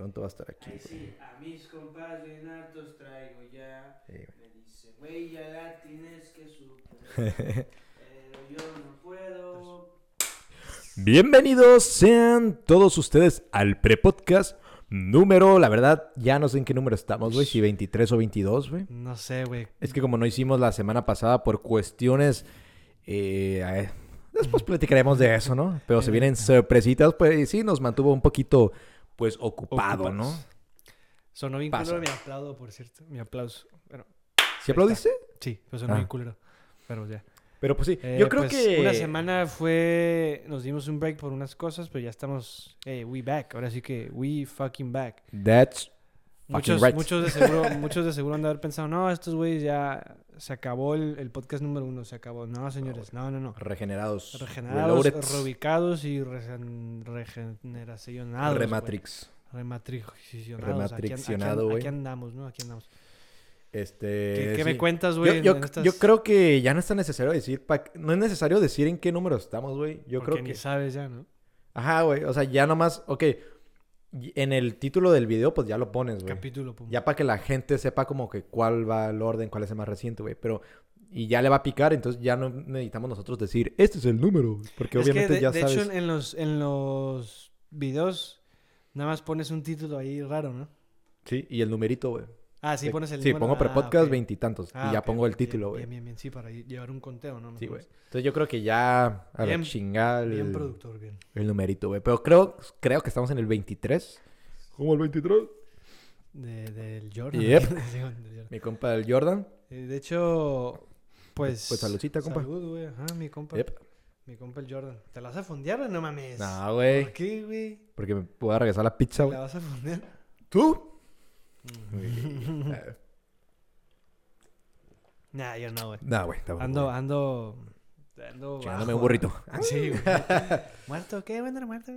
pronto va a estar aquí. Ay, sí, a mis compas bien hartos traigo ya. Sí, güey. Me dice, güey, ya la tienes que superar. pero yo no puedo. Bienvenidos sean todos ustedes al prepodcast número, la verdad, ya no sé en qué número estamos, güey, si 23 o 22, güey. No sé, güey. Es que como no hicimos la semana pasada por cuestiones... eh, eh, después platicaremos de eso, ¿no? Pero se vienen sorpresitas, pues sí, nos mantuvo un poquito, pues, ocupado, ¿no? Sonó bien Pasa. culero mi aplauso, por cierto. Mi aplauso. Bueno, ¿Sí aplaudiste? sí, pero sonó Ah. bien culero. Pero ya. Pero pues sí, Eh, yo creo pues, que... Una semana fue... Nos dimos un break por unas cosas, pero ya estamos... Eh, we back. Ahora sí que we fucking back. That's Muchos, right. muchos, de seguro, muchos de seguro han de haber pensado, no, estos güeyes ya... Se acabó el, el podcast número uno, se acabó. No, señores, no, no, no. Regenerados. Regenerados, reloaded, reubicados y regen- regeneracionados. Rematrix. Rematricionados. Rematriccionado, aquí, güey. aquí andamos, ¿no? Aquí andamos. Este... ¿Qué, qué sí. me cuentas, güey? yo- estas- yo creo que ya no es tan necesario decir... pa- No es necesario decir en qué número estamos, güey. Yo Porque creo ni que... sabes ya, ¿no? Ajá, güey. O sea, ya nomás... Ok. En el título del video, pues ya lo pones, güey. Capítulo, pum. Ya para que la gente sepa como que cuál va el orden, cuál es el más reciente, güey. Pero... Y ya le va a picar, entonces ya no necesitamos nosotros decir, este es el número, güey, Porque Es que obviamente de, ya de sabes. hecho, en los, en los videos nada más pones un título ahí raro, ¿no? Sí, y el numerito, güey. Ah, sí, pones el Sí, número. pongo Ah, prepodcast veintitantos. Ah, y ya ok, pongo el título, güey. Bien, bien, bien, sí, para llevar un conteo, ¿no? Sí, Más o güey. Entonces yo creo que ya a Bien- la chingada el, Bien productor, bien. el numerito, güey. Pero creo, creo que estamos en el 23. ¿Cómo el 23? De, del Jordan. Yep. Sí, del. Mi compa el Jordan. Eh, De hecho, pues... Pues saludcita, compa. Salud, güey. Ajá, mi compa. Yep. Mi compa el Jordan. ¿Te la vas a fondear o no mames? No, güey. ¿Por qué, güey? Porque me puedo regresar la pizza, ¿Te güey. la vas a fondear? ¿Tú? Nah, yo no, güey. No, güey. Ando, güey. ando... Ando Chingándome un burrito. Sí, güey. ¿Muerto? ¿Qué? ¿Vender muerto?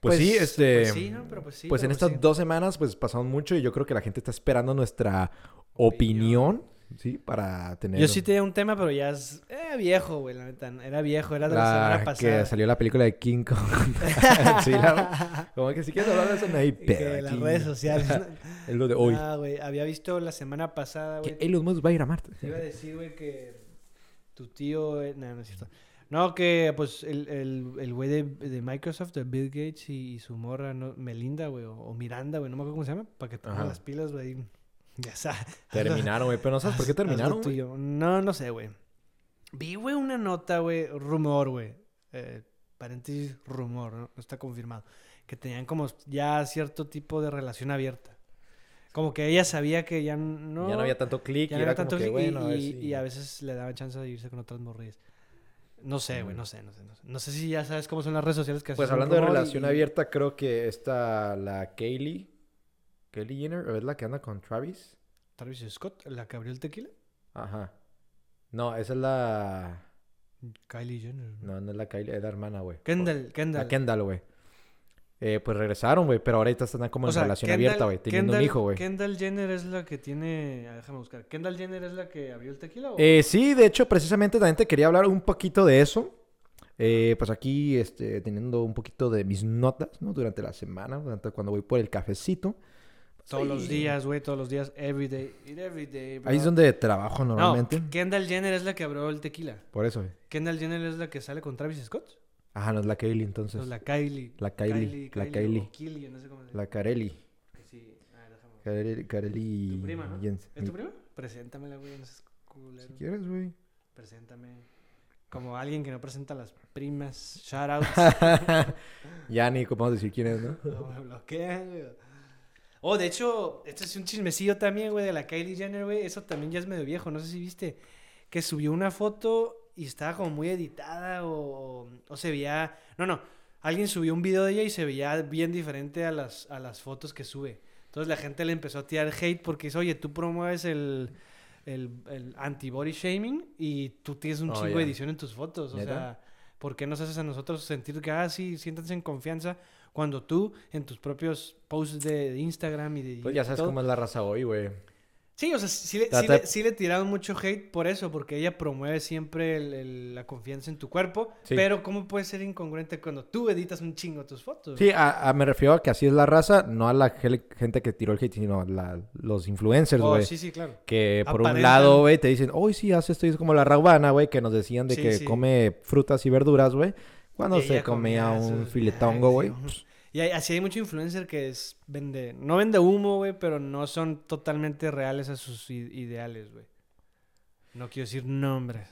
Pues, sí, este... Pues sí, ¿no? Pero pues sí. pues en estas sí. dos semanas, pues pasaron mucho y yo creo que la gente está esperando nuestra opinión, ¿sí? Para tener... Yo sí tenía un tema, pero ya es eh, viejo, güey, la neta. Era viejo, era de la, La semana que pasada. salió la película de King Kong. sí, la- Como que si quieres hablar de eso, no hay pedo. que las redes sociales. Es lo de hoy. Ah, güey, había visto la semana pasada, que güey. Elon Musk va a ir a Marte. Te iba a decir, güey, que tu tío... eh, No, no es cierto. No, que pues el el el güey de, de Microsoft, de Bill Gates y, y su morra, ¿no? Melinda, güey, o, o Miranda, güey, no me acuerdo cómo se llama, para que pongas las pilas, güey. Ya sabes. Terminaron, güey. Pero no sabes por qué terminaron, tuyo. No, no sé, güey. Vi, güey, una nota, güey, rumor, güey. Eh, paréntesis, rumor, ¿no? No está confirmado. Que tenían como ya cierto tipo de relación abierta. Como que ella sabía que ya no... Ya no había tanto clic y ya no era había como tanto clic bueno, y, si- y a veces le daban chance de irse con otras morrillas. No sé, güey, no sé, no sé, no sé. No sé si ya sabes cómo son las redes sociales que Pues hablando de relación y- abierta, creo que esta, la Kaylee... Kaylee Jenner, ¿es la que anda con Travis? Travis Scott, la que abrió el tequila. Ajá. No, esa es la... Kylie Jenner. No, no es la Kylie, es la hermana, güey. Kendall, Kendall. La Kendall, güey. Eh, pues regresaron, güey, pero ahorita están como en O sea, relación Kendall- abierta, güey, teniendo un hijo, güey. Kendall Jenner es la que tiene. ah, Déjame buscar. ¿Kendall Jenner es la que abrió el tequila? O... Eh, sí, de hecho, precisamente también te quería hablar un poquito de eso. Eh, pues aquí, este, teniendo un poquito de mis notas, ¿no? Durante la semana, durante cuando voy por el cafecito. Todos los días, güey, todos los días. Every day. Every day, bro. Ahí es donde trabajo normalmente. No, Kendall Jenner es la que abrió el tequila. Por eso, güey. Kendall Jenner es la que sale con Travis Scott. Ajá, no es la Kaylee, entonces. No, la Kylie. La Kylie, la Kylie. Kylie, no sé cómo se La Carelli. Sí, a ver, déjame. Carelli, Carelli Tu prima, ¿no? Jensen. ¿Es tu prima? Preséntamela, güey, no seas culero. Si quieres, güey. Preséntame. Como alguien que no presenta a las primas. Shout out. ya ni cómo decir quién es, ¿no? No, me bloquean, güey. Oh, de hecho, este es un chismecillo también, güey, de la Kylie Jenner, güey. Eso también ya es medio viejo, no sé si viste. Que subió una foto y estaba como muy editada o, o se veía... No, no. Alguien subió un video de ella y se veía bien diferente a las, a las fotos que sube. Entonces la gente le empezó a tirar hate porque dice, oye, tú promueves el, el, el anti-body shaming y tú tienes un Oh, chingo de edición en tus fotos. O ¿Neta? sea, ¿por qué nos haces a nosotros sentir que, ah, sí, siéntanse en confianza cuando tú en tus propios posts de, de Instagram y de... Pues ya sabes todo, cómo es la raza hoy, güey. Sí, o sea, sí, le, sí le- sí le tiraron mucho hate por eso, porque ella promueve siempre el- el- la confianza en tu cuerpo. Sí. Pero, ¿cómo puede ser incongruente cuando tú editas un chingo tus fotos? Sí, a, a- me refiero a que así es la raza, no a la gente que tiró el hate, sino a la- los influencers, Oh, güey. sí, sí, claro. Que por un lado, güey, te dicen, hoy sí, haz esto, y es como la raubana, güey, que nos decían de que come frutas y verduras, güey. Cuando se comía comía un filetongo, güey. Y así hay mucho influencer que es, vende, no vende humo, güey, pero no son totalmente reales a sus ideales, güey. No quiero decir nombres.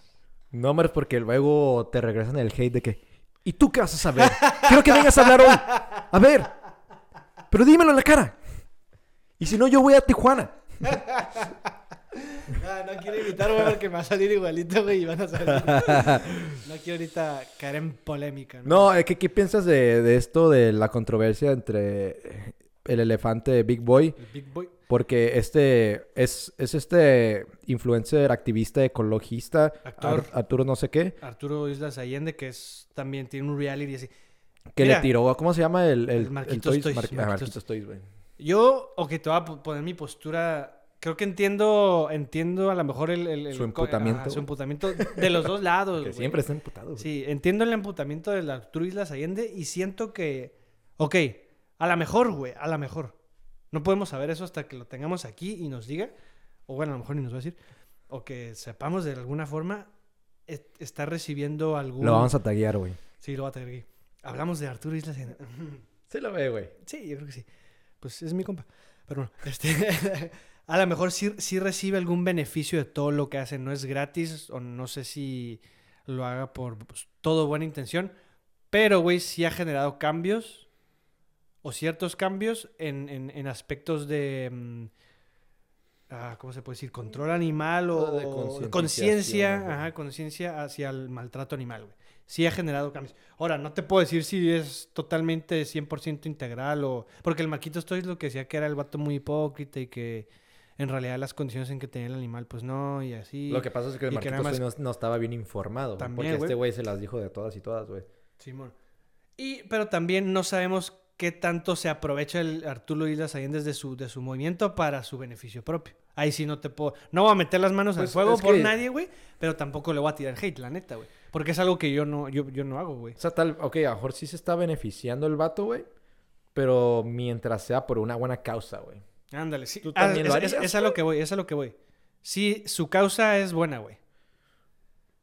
No, hombre, porque luego te regresan el hate de que, ¿y tú qué vas a saber? Quiero que vengas a hablar hoy. A ver, pero dímelo en la cara. Y si no, yo voy a Tijuana. Ah, no quiero invitar, güey, porque me va a salir igualito, güey, y van a salir. No quiero ahorita caer en polémica, ¿no? No, es que, ¿qué piensas de, de esto, de la controversia entre el elefante Big Boy? El Big Boy. Porque este es, es este influencer, activista, ecologista, Actor. Ar- Arturo no sé qué, Arturo Islas Allende, que es también tiene un reality así. que Mira. le tiró, ¿cómo se llama? El, el, El Marquitos Toys, Mar- ah, Marquitos Marquitos Toys, güey. Yo, ok, te voy a po- poner mi postura. Creo que entiendo, entiendo a lo mejor el, el- el- Su emputamiento. ajá, su emputamiento de los dos lados. Que güey. siempre está emputado. güey. Sí, entiendo el emputamiento del Arturo Islas Allende y siento que, ok, a lo mejor, güey, a lo mejor. No podemos saber eso hasta que lo tengamos aquí y nos diga, o bueno, a lo mejor ni nos va a decir, o que sepamos de alguna forma, es- está recibiendo algún... Lo vamos a taguear, güey. Sí, lo va a aquí. Hablamos de Arturo Islas Allende. Se lo ve, güey. Sí, yo creo que sí. Pues es mi compa. Pero bueno, este, a lo mejor sí, sí recibe algún beneficio de todo lo que hace. No es gratis o no sé si lo haga por pues, todo buena intención. Pero, güey, sí ha generado cambios o ciertos cambios en, en- en aspectos de... mm, ah, ¿Cómo se puede decir? Control animal o, O de o conciencia. conciencia hacia el maltrato animal, güey. Sí ha generado cambios. Ahora, no te puedo decir si es totalmente 100% integral o... Porque el Marquito Stoy lo que decía que era el vato muy hipócrita y que en realidad las condiciones en que tenía el animal, pues no, y así. Lo que pasa es que el que Marquitos nada Toys no, no estaba bien informado. También, porque este güey se las dijo de todas y todas, güey. Simón. Y, pero también no sabemos qué tanto se aprovecha el Arturo Islas Allende de su, de su movimiento para su beneficio propio. Ahí sí no te puedo... No voy a meter las manos al Pues, fuego es por que- nadie, güey, pero tampoco le voy a tirar hate, la neta, güey. Porque es algo que yo no, yo, yo no hago, güey. O sea, tal, ok, a lo mejor sí se está beneficiando el vato, güey. Pero mientras sea por una buena causa, güey. Ándale, sí. ¿Tú Ah, también es, lo es- harías, es a lo que voy, es a lo que voy. Sí, su causa es buena, güey.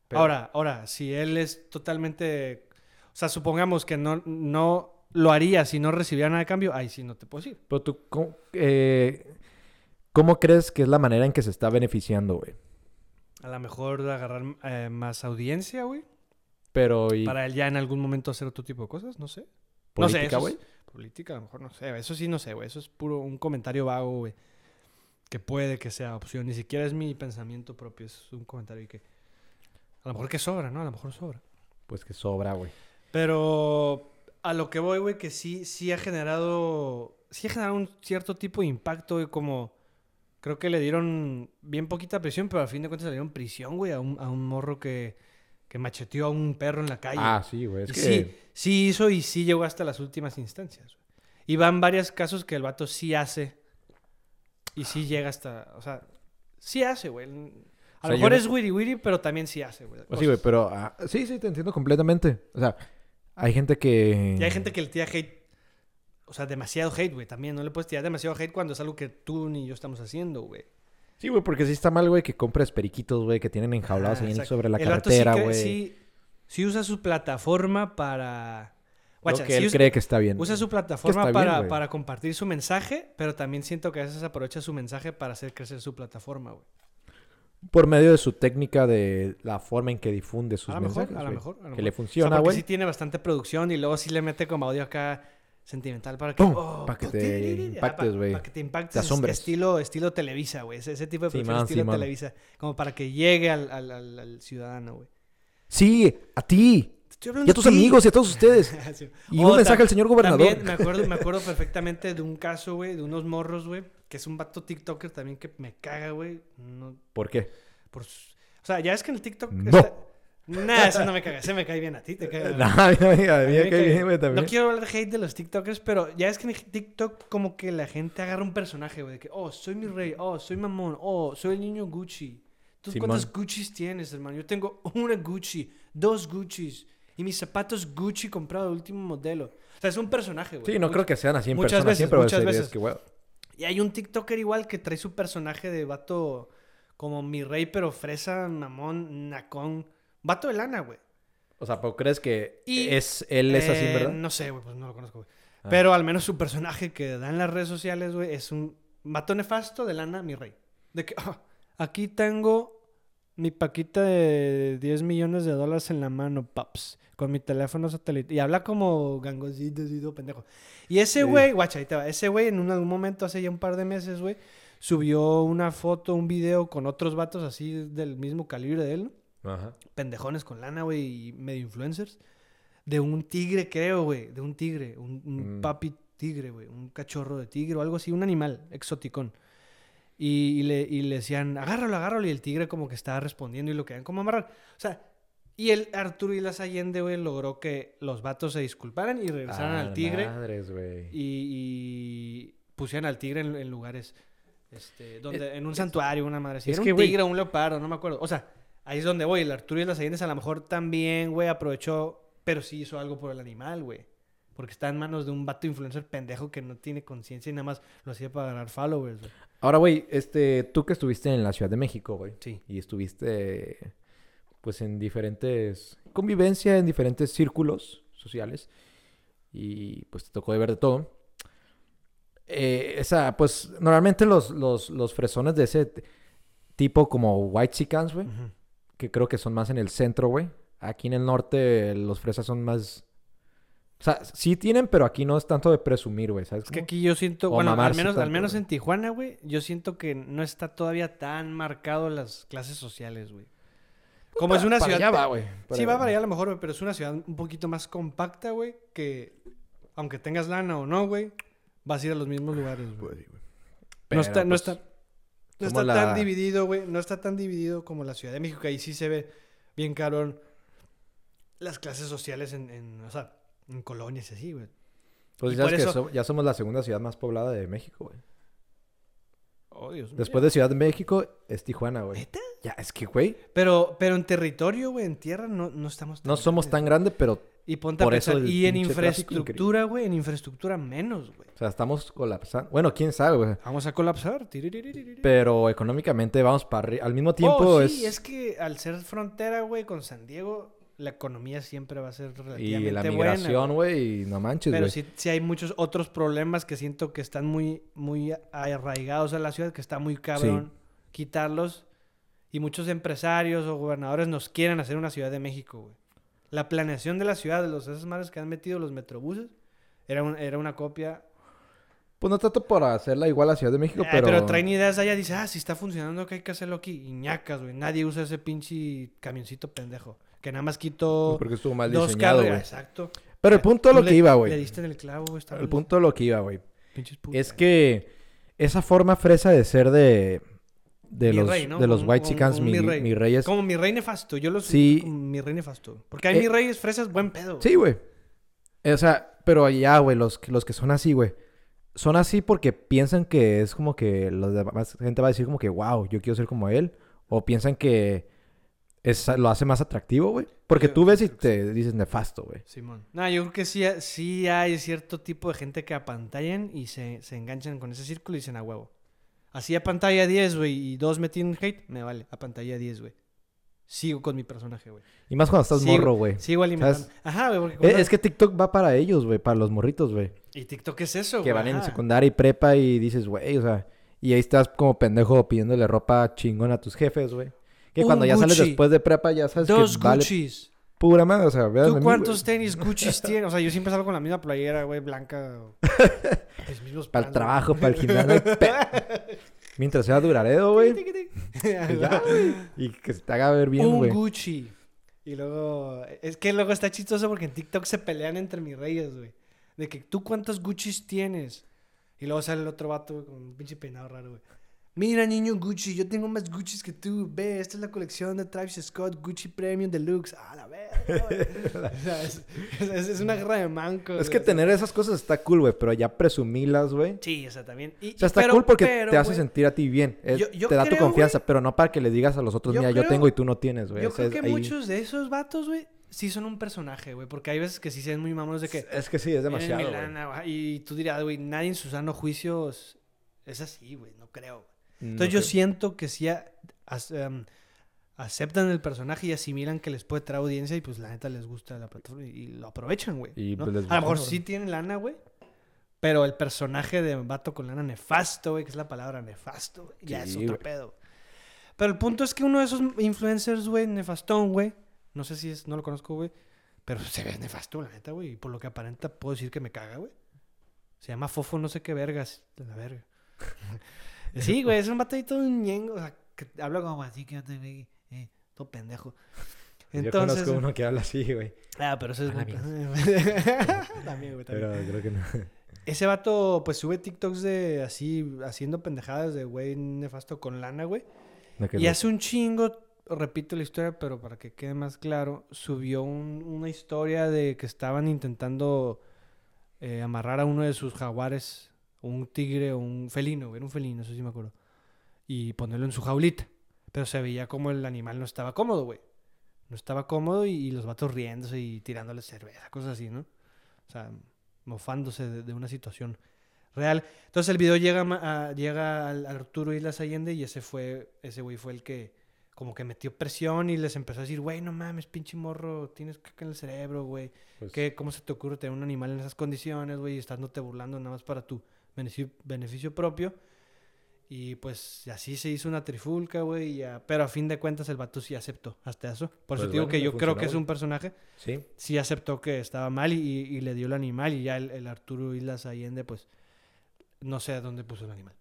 Pero- Ahora, ahora, si él es totalmente... O sea, supongamos que no, no lo haría si no recibiera nada de cambio, ahí sí no te puedo decir. Pero tú, ¿cómo, eh, ¿cómo crees que es la manera en que se está beneficiando, güey? A lo mejor de agarrar eh, más audiencia, güey. Pero, ¿y Para él ya en algún momento hacer otro tipo de cosas, no sé. no sé, eso es- güey? Política, a lo mejor no sé. Eso sí no sé, güey. Eso es puro un comentario vago, güey. Que puede que sea opción. Ni siquiera es mi pensamiento propio. Es un comentario que... A lo mejor que sobra, ¿no? A lo mejor sobra. Pues que sobra, güey. Pero a lo que voy, güey, que sí, sí ha generado. Sí ha generado un cierto tipo de impacto, güey, como. Creo que le dieron bien poquita prisión, pero al fin de cuentas le dieron prisión, güey, a un, a un morro que, que macheteó a un perro en la calle. Ah, sí, güey. Es Y que... sí, sí hizo y sí llegó hasta las últimas instancias. Y van varios casos que el vato sí hace. Y sí llega hasta. O sea, sí hace, güey. A O lo sea, mejor no- es wiri wiri, pero también sí hace, güey. Pues sí, güey, pero... ah, sí, sí, te entiendo completamente. O sea, hay gente que... Y hay gente que le tira hate. O sea, demasiado hate, güey. También no le puedes tirar demasiado hate cuando es algo que tú ni yo estamos haciendo, güey. Sí, güey, porque sí está mal, güey, que compres periquitos, güey, que tienen enjaulados Ah, ahí sobre la El sí carretera, güey. Sí, sí usa su plataforma para. Lo que sí él usa, cree que está bien. usa su plataforma bien, para, para compartir su mensaje, pero también siento que a veces aprovecha su mensaje para hacer crecer su plataforma, güey. Por medio de su técnica de la forma en que difunde sus A lo mejor, mensajes, a lo mejor. a lo Que le O sea, funciona, porque güey. sí tiene bastante producción y luego sí le mete como audio acá sentimental para que... Oh, que oh, te ah, impactes, pa- güey. Para que te impactes. Te. Estilo, estilo Televisa, güey. Ese, ese tipo de Sí, man, estilo sí. Televisa. Como para que llegue al, al- al- al ciudadano, güey. Sí, a ti. Y a tus amigos y a todos ustedes. Sí. Y Oh, un mensaje al señor gobernador. También me acuerdo, me acuerdo perfectamente de un caso, güey, de unos morros, güey, que es un vato TikToker también que me caga, güey. No, ¿Por qué? por, o sea, ya es que en el TikTok No. está- Nah, eso no me caga. Ese me cae bien a ti, te cae. No, a mí, me cae bien, güey, también. No quiero hablar de hate de los TikTokers, pero ya es que en TikTok como que la gente agarra un personaje, güey, de que, oh, soy mi rey, oh, soy mamón, oh, soy el niño Gucci. ¿Tú Simón. cuántos Guccis tienes, hermano? Yo tengo una Gucci, dos Guccis y mis zapatos Gucci comprado de último modelo. O sea, es un personaje, güey. Sí, no creo que sean así en muchas persona veces, siempre, muchas veces. que, güey, Y hay un TikToker igual que trae su personaje de vato como mi rey, pero fresa, mamón, nacón. Vato de lana, güey. O sea, ¿pero crees que Y- es, él es así, Eh, verdad? No sé, güey, pues no lo conozco, güey. Ah. Pero al menos su personaje que da en las redes sociales, güey, es un vato nefasto de lana, mi rey. De que, "Ah, aquí tengo mi paquita de 10 millones de dólares en la mano, paps, con mi teléfono satélite. Y habla como gangosito, pendejo. Y ese Sí. güey, guacha, ahí te va. Ese güey en un, algún momento, hace ya un par de meses, güey, subió una foto, un video con otros vatos así del mismo calibre de él. Ajá. pendejones con lana, güey, y medio influencers. De un tigre, creo, güey. De un tigre. Un, un Mm. papi tigre, güey. Un cachorro de tigre o algo así. Un animal exoticón. Y, y le, y le decían, agárralo, agárralo. Y el tigre como que estaba respondiendo y lo querían como amarrar. O sea, y el Arturo y las Allende, güey, logró que los vatos se disculparan y regresaran Ah, al tigre. Madres, güey. Y, y pusieran al tigre en, en lugares... Este, donde, en un santuario, una madre así. Era que, un tigre o un leopardo, no me acuerdo. O sea, ahí es donde voy. El Arturo y las Allendes a lo mejor también, güey, aprovechó, pero sí hizo algo por el animal, güey. Porque está en manos de un vato influencer pendejo que no tiene conciencia y nada más lo hacía para ganar followers, güey. Ahora, güey, este, tú que estuviste en la Ciudad de México, güey. Sí. Y estuviste, pues, en diferentes... Convivencia, en diferentes círculos sociales. Y, pues, te tocó de ver de todo. Eh, esa, pues, normalmente los, los, los fresones de ese tipo como White Chicans, güey. Que creo que son más en el centro, güey. Aquí en el norte los fresas son más... O sea, sí tienen, pero aquí no es tanto de presumir, güey, ¿sabes? Es que cómo? aquí yo siento, O bueno, al menos, al menos en Tijuana, güey, yo siento que no está todavía tan marcado las clases sociales, güey. Como es una Para ciudad... allá va, güey. Sí, va para allá a lo mejor, güey, pero es una ciudad un poquito más compacta, güey, que aunque tengas lana o no, güey, vas a ir a los mismos lugares, güey. Pues. No está, Pero, no pues, está, no está la- tan dividido, güey, no está tan dividido como la Ciudad de México, que ahí sí se ve bien cabrón las clases sociales en, en, o sea, en colonias y así, güey. Pues ya sabes por que eso- so- ya somos la segunda ciudad más poblada de México, güey. Oh, Dios mío. Después de Ciudad de México es Tijuana, güey. ¿Neta? Ya, es que, güey, Pero, pero en territorio, güey, en tierra, no, no estamos tan no somos grandes, tan grandes, pero, Y ponte a por eso pensar, el y en infraestructura, güey, en infraestructura menos, güey. o sea, estamos colapsando. Bueno, quién sabe, güey. Vamos a colapsar. Pero económicamente vamos para arriba. Al mismo tiempo Oh, es... sí, es que al ser frontera, güey, con San Diego, la economía siempre va a ser relativamente Y la migración, güey. no manches, Pero sí, sí hay muchos otros problemas que siento que están muy, muy arraigados a la ciudad, que está muy cabrón quitarlos. Y muchos empresarios o gobernadores nos quieren hacer una Ciudad de México, güey. La planeación de la ciudad, de los esas madres que han metido los metrobuses, era, un- era una copia. Pues no trato por hacerla igual a Ciudad de México, Eh, pero... pero... traen ideas allá, dice, ah, si está funcionando, que hay que hacerlo aquí. Y ñacas, güey. Nadie usa ese pinche camioncito pendejo. Que nada más quito Porque estuvo mal dos diseñado, cargas. güey. Exacto. Pero el punto de lo que le- iba, Le güey. diste en el clavo, güey. El punto de lo que iba, güey. Es que esa forma fresa de ser de... De Mi los, rey, ¿no? de los White Chicans, mi, mi rey. mi rey es... Como mi rey nefasto. Yo lo Sí. como mi rey nefasto. Porque hay Eh, mi rey es fresas buen pedo. Sí, güey. O sea, pero allá, güey, los, que- los que son así, güey. Son así porque piensan que es como que los demás gente va a decir como que, wow, yo quiero ser como él. O piensan que es, lo hace más atractivo, güey. Porque Yo tú ves y que te dices nefasto, güey. Simón. No, yo creo que sí, sí hay cierto tipo de gente que apantallan y se, se enganchan con ese círculo y dicen a huevo. Así a pantalla 10, güey, y dos me tienen hate, me vale. A pantalla 10, güey. Sigo con mi personaje, güey. Y más cuando estás Sigo- morro, güey. Sigo alimentando. ¿Sabes? Ajá, güey. Eh, cuando- Es que TikTok va para ellos, güey. Para los morritos, güey. Y TikTok es eso, Que güey. van en secundaria y prepa y dices, güey, o sea... Y ahí estás como pendejo pidiéndole ropa chingona a tus jefes, güey. Que Un cuando ya sales después de prepa ya sabes Dos que vale Gucci's. pura madre. O sea, véanme a ¿Tú mí, cuántos güey. tenis Gucci's tienes? O sea, yo siempre salgo con la misma playera, güey, blanca. mismos Para el trabajo, para el gimnasio. Mientras sea duraredo, güey. Y que se te haga ver bien, un güey. Gucci. Y luego, es que luego está chistoso porque en TikTok se pelean entre mis reyes, güey. De que tú cuántos Gucci's tienes. Y luego sale el otro vato güey, con un pinche peinado raro, güey. Mira, niño Gucci, yo tengo más Gucci's que tú. Ve, esta es la colección de Travis Scott Gucci Premium Deluxe. Ah, la verga, güey. O sea, es, es- es una guerra de mancos. Es que tener esas cosas está cool, güey, pero ya presumirlas, güey. Sí, o sea, también. Y, O sea, está pero- cool porque pero, te hace sentir a ti bien. Es- Yo- yo te da tu confianza, pero no para que le digas a los otros, mira, yo tengo y tú no tienes, güey. Yo O sea, creo que ahí- muchos de esos vatos, güey, sí son un personaje, güey. Porque hay veces que sí se ven muy mamones de que. Es que sí, es demasiado, Y tú dirás, güey, nadie en su sano juicio es- es así, güey. No creo. No Entonces yo sé. siento que sí a- as- em, aceptan el personaje y asimilan que les puede traer audiencia y pues la neta les gusta la plataforma y, lo aprovechan, güey. Pues, a lo mejor sí tienen lana, güey. Pero el personaje de vato con lana nefasto, güey, que es la palabra nefasto, güey, ya es otro pedo. Pero el punto es que uno de esos influencers, güey, nefastón, güey, no sé si es, no lo conozco, güey, pero se ve nefasto, la neta, güey, y por lo que aparenta puedo decir que me caga, güey. Se llama Fofo no sé qué vergas, la verga. Sí, güey, es un vato ahí todo ñengo, o sea, que habla como así, que te ve, eh, todo pendejo. Yo Entonces, conozco uno que habla así, güey. ah, pero eso es A la también, güey, también. Pero creo que no. Ese vato, pues sube TikToks de así, haciendo pendejadas de güey nefasto con lana, güey. no Y no. hace un chingo, repito la historia, pero para que quede más claro, subió un- una historia de que estaban intentando eh, amarrar a uno de sus jaguares, un tigre o un felino, era un felino, eso sí me acuerdo. Y ponerlo en su jaulita. Pero se veía como el animal no estaba cómodo, güey. No estaba cómodo y, y los vatos riéndose y tirándole cerveza, cosas así, ¿no? O sea, mofándose de, de una situación real. Entonces el video llega, a- llega al, Arturo Islas Allende y ese fue, ese güey fue el que como que metió presión y les empezó a decir, güey, no mames, pinche morro, tienes caca en el cerebro, güey. Pues, ¿Qué, ¿Cómo se te ocurre tener un animal en esas condiciones, güey? Y estándote burlando nada más para tu beneficio, beneficio propio. Y pues así se hizo una trifulca, güey. ya- Pero a fin de cuentas el vato sí aceptó hasta eso. Por eso Pues te digo bueno, que yo creo que es un personaje. Sí. Sí aceptó que estaba mal y, y le dio el animal. Y ya el, el Arturo Islas Allende, pues no sé a dónde puso el animal.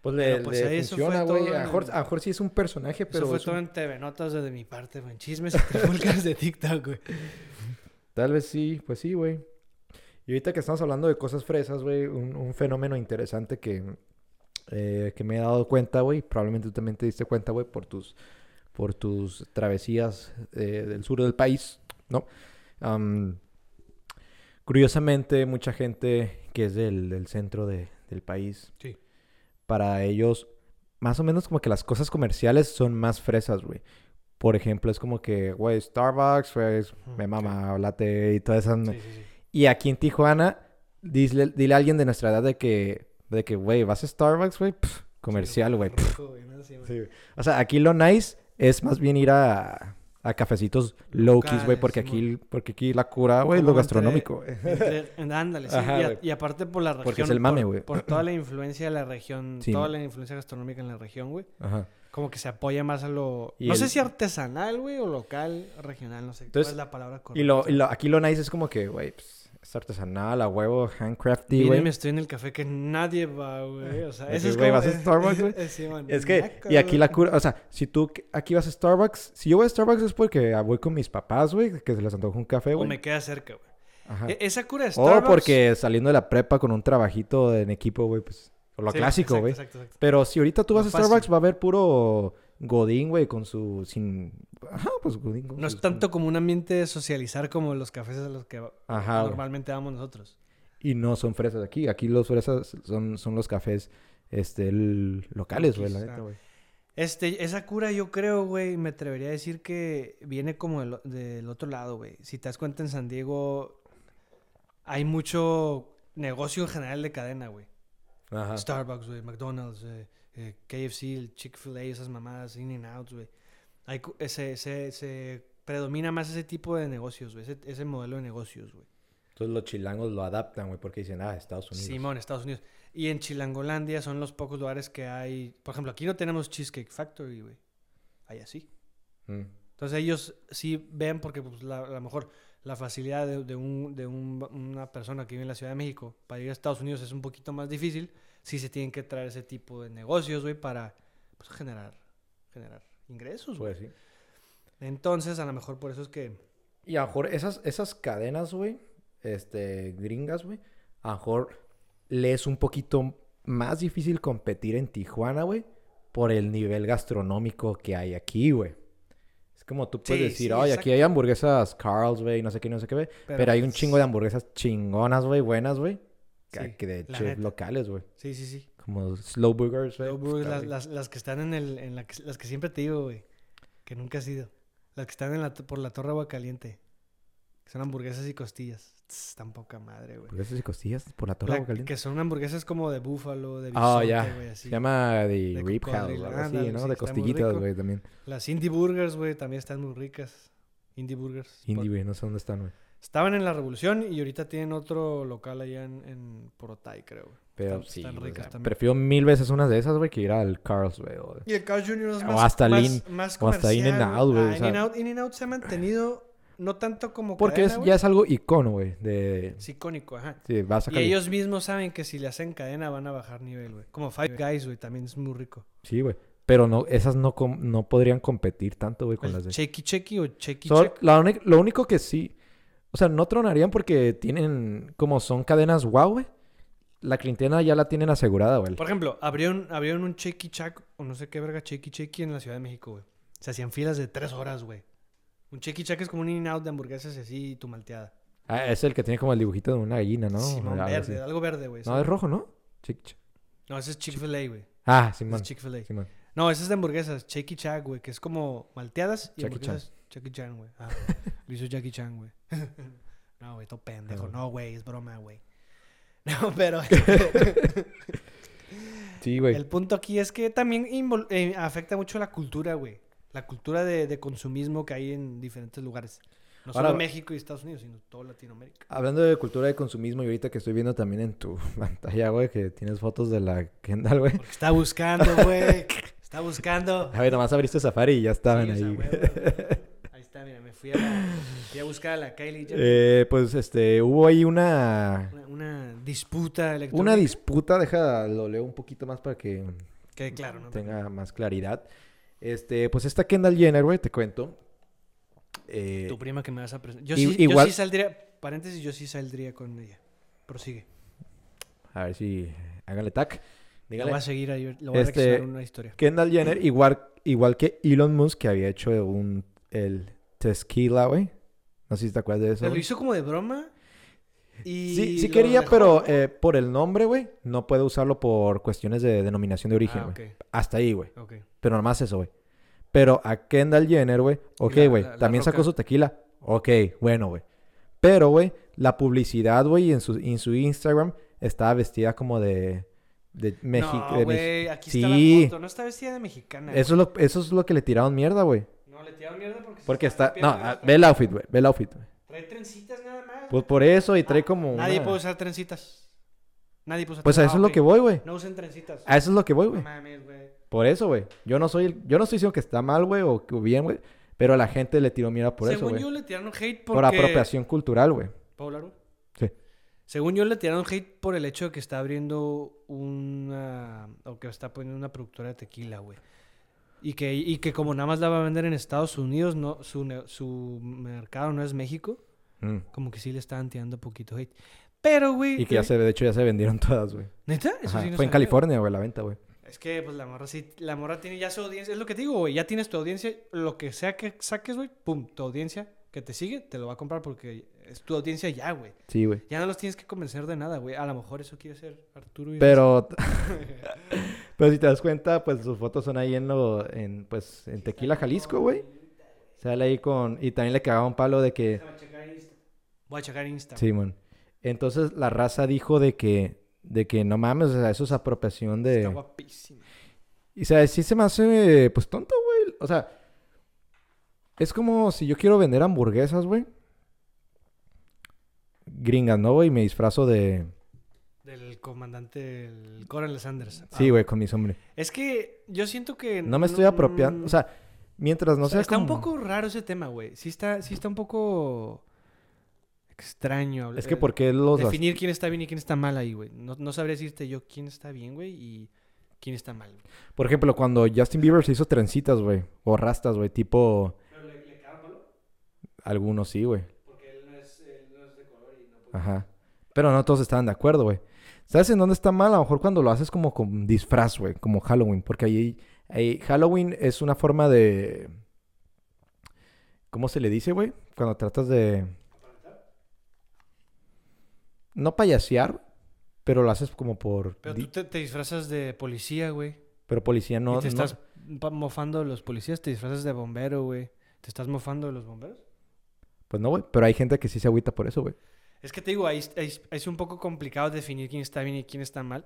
Pues le, Pero, pues, le eso funciona, güey. A mejor sí es un personaje, pero Eso fue es todo un- en TV Notas de mi parte, güey. Chismes y trifulcas de TikTok, güey. Tal vez sí, pues sí, güey. Y ahorita que estamos hablando de cosas fresas, güey, un, un fenómeno interesante que, eh, que me he dado cuenta, güey, probablemente tú también te diste cuenta, güey, por tus, por tus travesías eh, del sur del país, ¿no? Am, curiosamente, mucha gente que es del, del centro de- del país, Sí. para ellos, más o menos como que las cosas comerciales son más fresas, güey. Por ejemplo, es como que, güey, Starbucks, güey, me mama, latte y todas esas... Sí, sí, sí. Y aquí en Tijuana, dile, dile a alguien de nuestra edad de que, de que, güey, vas a Starbucks, güey, comercial, güey. O sea, aquí lo nice es más bien ir a, a cafecitos low keys, güey, porque aquí, porque aquí la cura, güey, es lo entre- gastronómico. Entre- ándale, sí. Ajá, y, a- güey. y aparte por la región. Porque es el mame, por- güey. Por, toda la influencia de la región, Sí, toda la influencia gastronómica en la región, güey. Ajá. Como que se apoya más a lo... Y no sé si artesanal, güey, o local, regional, no sé. Entonces, ¿Cuál es la palabra correcta? Y, lo, y lo- aquí lo nice es como que, güey, pues, es artesanal, a huevo, handcrafty, güey. Míreme, estoy en el café que nadie va, güey. O sea, eso es güey, como... ¿vas a Starbucks, güey? Sí, man, Es que, naco, y aquí la cura, o sea, si tú aquí vas a Starbucks, si yo voy a Starbucks es porque voy con mis papás, güey, que se les antoja un café, O güey. me queda cerca, güey. Ajá. E- Esa cura de O Starbucks... porque saliendo de la prepa con un trabajito en equipo, güey, pues, o lo Sí, clásico, güey. exacto, exacto. Pero si ahorita tú vas a fácil. Starbucks va a haber puro Godín, güey, con su, sin, ajá, pues Godín. con No es tanto como un ambiente de socializar como los cafés a los que Ajá, güey. normalmente vamos nosotros. Y no son fresas aquí, aquí los fresas son, son los cafés, este, el- locales, güey, la neta, güey. Este, esa cura yo creo, güey, me atrevería a decir que viene como del, del otro lado, güey. Si te das cuenta en San Diego hay mucho negocio en general de cadena, güey. Ajá. Starbucks, güey, McDonald's, eh, eh, KFC, el Chick-fil-A, esas mamadas, In-N-Out, güey. Hay ese, ese, se predomina más ese tipo de negocios, güey, ese, ese modelo de negocios, güey. Entonces los chilangos lo adaptan, güey, porque dicen, ah, Estados Unidos. Simón, Estados Unidos. Y en Chilangolandia son los pocos lugares que hay. Por ejemplo, aquí no tenemos Cheesecake Factory, güey. Hay así. Mm. Entonces ellos sí ven, porque pues, la- a lo mejor la facilidad de, de un- de un- una persona que vive en la Ciudad de México para ir a Estados Unidos es un poquito más difícil. Sí se tienen que traer ese tipo de negocios, güey, para pues, generar, generar ingresos, güey. Pues sí. Entonces, a lo mejor por eso es que... Y a lo mejor esas, esas cadenas, güey, este, gringas, güey, a lo mejor lees un poquito más difícil competir en Tijuana, güey, por el nivel gastronómico que hay aquí, güey. Es como tú puedes Sí, decir, sí, oye, aquí exacto. hay hamburguesas Carl's, güey, no sé qué, no sé qué, güey. Pero, hay un chingo de hamburguesas chingonas, güey, buenas, güey. Que- Sí, que de chefs locales, güey. Sí, sí, sí. Como Slow Burgers, güey. Slow Burgers, Está las, las, las que están en el, en la que- las que siempre te digo, güey. Que nunca has ido. Las que están en la, por la Torre Agua Caliente. Que son hamburguesas y costillas. Tss, tan poca madre, güey. Hamburguesas y costillas por la torre La- Agua caliente. que son hamburguesas como de búfalo, de Ah, bisonte, güey, así. Se llama The De Rib House, algo así, ¿no? sí, de costillitas, güey, también. Las indie burgers, güey, también están muy ricas. Indie burgers. Indie, Por- güey, no sé dónde están, güey. Estaban en la Revolución y ahorita tienen otro local allá en, en Porotay, creo. Pero Están- sí, están o ricas sea, también. prefiero mil veces unas de esas, güey, que ir al Carl's, güey. o- Y el Carl Jr. es O más, hasta más, Lean- más o hasta comercial, In-N-Out, güey, Ah, o sea. In-N-Out, In-N-Out se ha mantenido no tanto como Porque cadena, es, ya es algo icono, güey. De... Es icónico, ajá. Sí, vas a Y ellos mismos saben que si le hacen cadena van a bajar nivel, güey. Como Five Guys, güey, también es muy rico. Sí, güey. Pero no, esas no, com- no podrían competir tanto, güey, con El las de... Checky Checky o Checky Check. la lo único que sí... O sea, no tronarían porque tienen... Como son cadenas güey. La clientela ya la tienen asegurada, güey. Por ejemplo, abrieron, abrieron un Checky Chack o no sé qué verga Checky Checky en la Ciudad de México, güey. Se hacían filas de tres horas, güey. Un Checky Chack es como un in-out de hamburguesas y así tu malteada. Ah, es el que tiene como el dibujito de una gallina, ¿no? Simón, Algo verde, así. algo verde, güey. No, es rojo, ¿no? No, ese es Chick-fil-A, güey. Ah, Simón. Es Chick-fil-A. No, ese es de hamburguesas, Checky Chack, güey, que es como malteadas y Jackie hamburguesas Chan, güey. Ah, lo hizo Jackie Chan, güey. no, güey, todo pendejo. No. Güey, es broma, güey. No, pero Sí, güey. el punto aquí es que también eh, afecta mucho la cultura, güey. La cultura de, de consumismo que hay en diferentes lugares. No solo Ahora- México y Estados Unidos, sino toda Latinoamérica. Hablando de cultura de consumismo y ahorita que estoy viendo también en tu pantalla, güey, que tienes fotos de la Kendall, güey. Porque está buscando, güey. Está buscando. A ver, nomás abriste Safari y ya estaban Sí, ahí. güey, güey. Ahí está, mira, me fui a, la- fui a buscar a la Kylie Jenner. Eh, pues, este, hubo ahí una... Una, una disputa electrónica. Una disputa, deja, lo leo un poquito más para que Que claro, ¿no? tenga más claridad. Este, pues esta Kendall Jenner, güey, te cuento. Eh, Tu prima que me vas a presentar. Yo, sí, yo igual- sí saldría, paréntesis, yo sí saldría con ella. Prosigue. a ver si... Háganle tac. Lo Dígale. voy a seguir ahí, lo voy a Este- reaccionar una historia. Kendall Jenner, igual, igual que Elon Musk, que había hecho un, el Tequila, güey. No sé si te acuerdas de eso. Pero lo hizo como de broma. Y Sí, sí quería, dejó, pero eh, por el nombre, güey, no puede usarlo por cuestiones de denominación de origen, Ah, güey. Hasta ahí, güey. Pero nomás eso, güey. Pero a Kendall Jenner, güey, ok, güey, también sacó su tequila. Ok, bueno, güey. Pero, güey, la publicidad, güey, en su, en su Instagram estaba vestida como de, de México. No, güey, aquí está la foto. No está vestida de mexicana. Eso es, lo, eso es lo que le tiraron mierda, güey. No, le tiraron mierda porque... Porque está... No, ah, ve el outfit, güey. Ve el outfit, güey. Trae trencitas nada más. Pues por eso, y trae como Nadie una- puede usar trencitas. Nadie puede usar Pues a eso es Ah, lo que ok. voy, güey. No usen trencitas. A eso es lo que voy, No güey. mames, güey. Por eso, güey. Yo no soy... el- Yo no estoy diciendo que está mal, güey, o que bien, güey. Pero la gente le tiró mierda por eso, Según güey. yo le tiraron hate porque... Por apropiación cultural, güey. ¿Puedo hablar, güey? Sí. Según yo le tiraron hate por el hecho de que está abriendo una... O que está poniendo una productora de tequila, güey. Y que, y que como nada más la va a vender en Estados Unidos, no, su, su mercado no es México, Mm. como que sí le estaban tirando poquito hate. Pero, güey... Y que ya se... De hecho, ya se vendieron todas, güey. ¿Neta? Eso Ajá, sí no Fue en. California, güey, la venta, güey. Es que, pues, la morra sí... La morra tiene ya su audiencia. Es lo que te digo, güey. Ya tienes tu audiencia. Lo que sea que saques, güey, pum, tu audiencia que te sigue, te lo va a comprar porque es tu audiencia ya, güey. Sí, güey. Ya no los tienes que convencer de nada, güey. A lo mejor eso quiere ser Arturo y... Pero... Pero si te das cuenta, pues sus fotos son ahí en lo... En, pues, en Tequila, Jalisco, güey. Sale ahí con... Y también le cagaba un palo de que... Voy a checar Insta. Simón. Entonces la raza dijo de que... De que no mames, o sea, eso es apropiación de... Está guapísima. Y o sea, sí se me hace, pues, tonto, güey. O sea, es como si yo quiero vender hamburguesas, güey. Gringas, ¿no, güey? Y me disfrazo de... Comandante, el Coronel Sanders. Sí, Ah, güey, con mi sombre. Es que yo siento que... No me estoy apropiando. O sea, mientras no o sea, sea está un poco raro ese tema, güey. Sí está, sí está un poco extraño. hablar- Es que porque los... Definir quién está bien y quién está mal ahí, güey. No, no sabría decirte yo quién está bien, güey, y quién está mal. güey. Por ejemplo, cuando Justin Bieber se hizo trencitas, güey. O rastas, güey. Tipo... Pero le, le Algunos sí, güey. porque él no es, de color y no Ajá. Pero no todos estaban de acuerdo, güey. ¿Sabes en dónde está mal? A lo mejor cuando lo haces como con disfraz, güey. Como Halloween. Porque ahí, ahí Halloween es una forma de... ¿Cómo se le dice, güey? Cuando tratas de... No payasear, pero lo haces como por... Pero tú te, te disfrazas de policía, güey. Pero policía no... y te estás mofando de los policías, te disfrazas de bombero, güey. ¿Te estás mofando de los bomberos? Pues no, güey. Pero hay gente que sí se agüita por eso, güey. Es que te digo, ahí, es- ahí es- es un poco complicado definir quién está bien y quién está mal.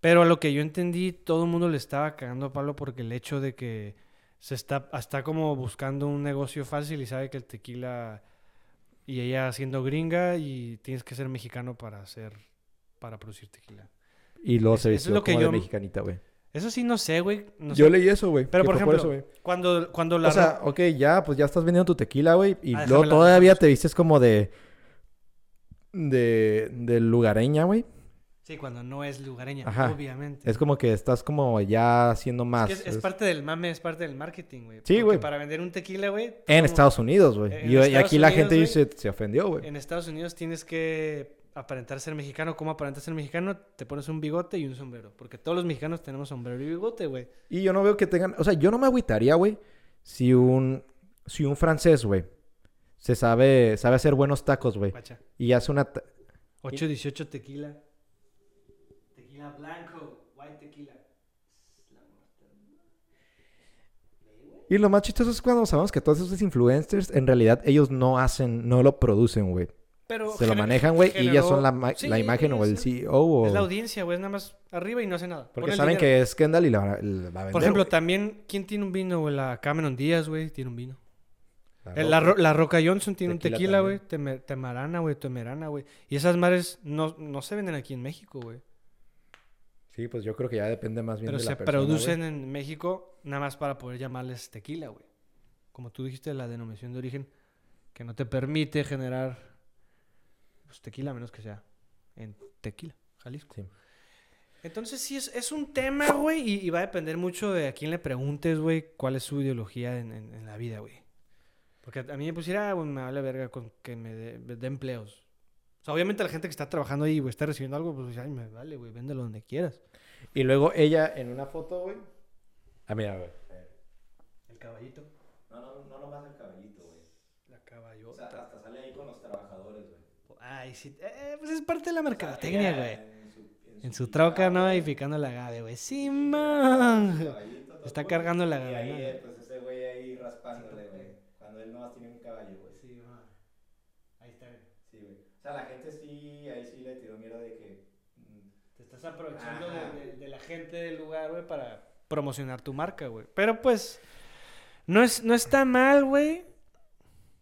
Pero a lo que yo entendí, todo el mundo le estaba cagando a palo porque el hecho de que se está, está como buscando un negocio fácil y sabe que el tequila y ella siendo gringa y tienes que ser mexicano para hacer, para producir tequila. Y luego Es- se es vistió lo que como de mexicanita, güey. Eso sí, no sé, güey. no Yo sé. leí eso, güey. Pero por ejemplo, eso, cuando, cuando la... O sea, ok, ya, pues ya estás vendiendo tu tequila, güey. Y Ah, luego déjame la- todavía te vistes como de. De. De lugareña, güey. Sí, cuando no es lugareña, Ajá. obviamente. Es como que estás como ya haciendo más. Es, que es, es es- parte del mame, es parte del marketing, güey. Sí, güey. Para vender un tequila, güey. En como- Estados Unidos, güey. Y, aquí la gente dice, se ofendió, güey. En Estados Unidos tienes que aparentar ser mexicano. ¿Cómo aparentar ser mexicano? Te pones un bigote y un sombrero. Porque todos los mexicanos tenemos sombrero y bigote, güey. Y yo no veo que tengan. O sea, yo no me agüitaría, güey. Si un. Si un francés, güey. Se sabe. Sabe hacer buenos tacos, güey. Y hace una. ta- 818 tequila. Tequila blanco. White tequila. Y lo más chistoso es cuando sabemos que todos esos influencers, en realidad, ellos no hacen. No lo producen, güey. Pero Se lo manejan, güey. Y ellas son la, Sí, la imagen o el. CEO o... Es la audiencia, güey. Es nada más arriba y no hace nada. Porque saben que es Kendall y la, va- la va a vender. Por ejemplo, también, ¿quién tiene un vino, güey? La Cameron Díaz, güey, tiene un vino. La Eh, La, Roca. Ro- la Roca Johnson tiene Tequila un tequila, güey. Temarana, güey. Temerana, güey. Y esas madres no, no se venden aquí en México, güey. Sí, pues yo creo que ya depende más bien Pero de se la persona, producen güey. en México nada más para poder llamarles tequila, güey. Como tú dijiste, la denominación de origen que no te permite generar pues, tequila a menos que sea en tequila, Jalisco. Sí. Entonces sí, es, es un tema, güey, y, y va a depender mucho de a quién le preguntes, güey, cuál es su ideología en, en- en la vida, güey. Porque a mí me pusiera, güey, me vale verga con que me dé dé empleos. O sea, obviamente la gente que está trabajando ahí, güey, está recibiendo algo, pues, ay, me vale, güey, véndelo donde quieras. Y luego ella en una foto, güey. Ah, mira, güey. El caballito. No, no, no nomás el caballito, güey. La caballota. hasta sale ahí con los trabajadores, güey. Ay, sí. eh, pues es parte de la mercadotecnia, güey. En su troca, ¿no? Y picando la agave, güey. Sí, man. Está cargando la Y ahí, agave. eh, pues ese güey ahí raspándole, güey. Cuando él nomás tiene un caballo, güey. Sí, man. Ahí está. Sí, güey. O sea, la gente sí, ahí sí le tiró mierda de que. mm, Te estás aprovechando de, de- de la gente del lugar, güey, para promocionar tu marca, güey. Pero pues, no, es, no está mal, güey.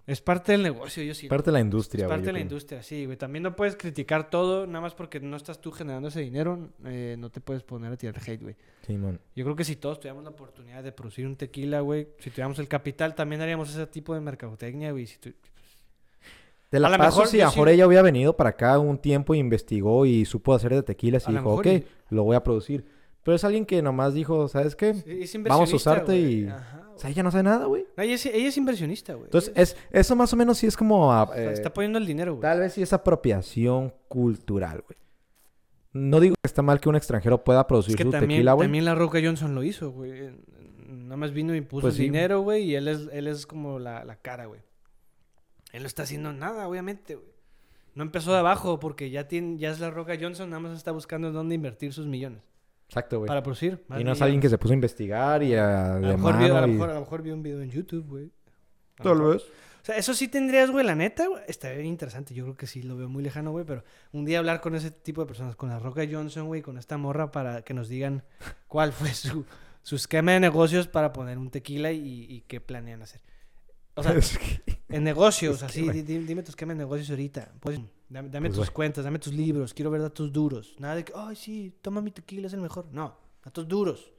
Es parte del negocio, yo siento. Parte de la industria, güey. parte de la creo. industria, sí, güey. También no puedes criticar todo, nada más porque no estás tú generando ese dinero, eh, no te puedes poner a tirar hate, güey. Simón. Yo creo que si todos tuviéramos la oportunidad de producir un tequila, güey, si tuviéramos el capital, también haríamos ese tipo de mercadotecnia, güey. Si tu- De la A paso, si a mejor sí- ella hubiera venido para acá un tiempo, investigó y supo hacer de tequila, A y dijo, ok, y- lo voy a producir. Pero es alguien que nomás dijo, ¿sabes qué? Vamos a usarte y- Ajá, O sea, ella no sabe nada, güey. No, ella, es, ella es inversionista, güey. Entonces, es, eso más o menos sí es como... Está- eh, está poniendo el dinero, güey. Tal vez sí es apropiación cultural, güey. No digo que está mal que un extranjero pueda producir Es que su también, tequila, güey. también la Roca Johnson lo hizo, güey. Nada más vino y puso Pues dinero, güey, y él es, él es como la, la cara, güey. Él no está haciendo nada, obviamente, güey. No empezó de abajo porque ya, tiene, ya es la Roca Johnson, nada más está buscando dónde invertir sus millones. Exacto, güey. Para producir. Y no es alguien que se puso a investigar y a... A lo, mejor vio, a, lo mejor, a lo mejor vio un video en YouTube, güey. Tal vez. O sea, eso sí tendrías, güey, la neta, güey. Estaría bien interesante. Yo creo que sí lo veo muy lejano, güey. Pero un día hablar con ese tipo de personas, con la Roca Johnson, güey, con esta morra, para que nos digan cuál fue su, su esquema de negocios para poner un tequila y, y qué planean hacer. O sea, en negocios, Es así, que, di- di- dime tu esquema de negocios ahorita. Pues, dame dame Pues, tus cuentas, dame tus libros, quiero ver datos duros. Nada de que, ay, sí, toma mi tequila, es el mejor. No, datos duros.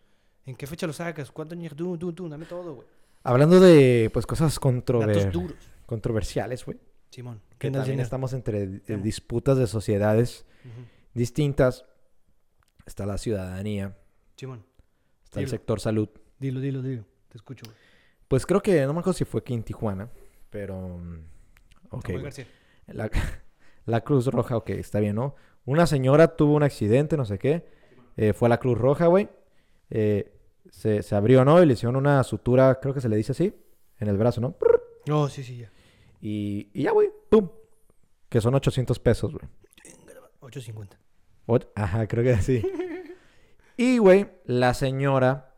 ¿En qué fecha lo sacas? ¿Cuánto años? Tú, tú, tú, dame todo, güey. Hablando de, pues, cosas Datos controver- duros. controversiales, güey. Simón. Que también Jenner. estamos entre eh, disputas de sociedades distintas. Está la ciudadanía, Simón. está el sector salud. Dilo, dilo, dilo. Te escucho, güey. Pues creo que, no me acuerdo si fue aquí en Tijuana, pero... mm, Ok. La, la Cruz Roja, ok, está bien, ¿no? Una señora tuvo un accidente, no sé qué. eh, fue a la Cruz Roja, güey. eh, se, se abrió, ¿no? Y le hicieron una sutura, creo que se le dice así, en el brazo, ¿no? No, sí, sí, ya. Y, y ya, güey, ¡pum! Que son 800 pesos, güey. 8.50. Ot- Ajá, creo que sí. Y, güey, la señora,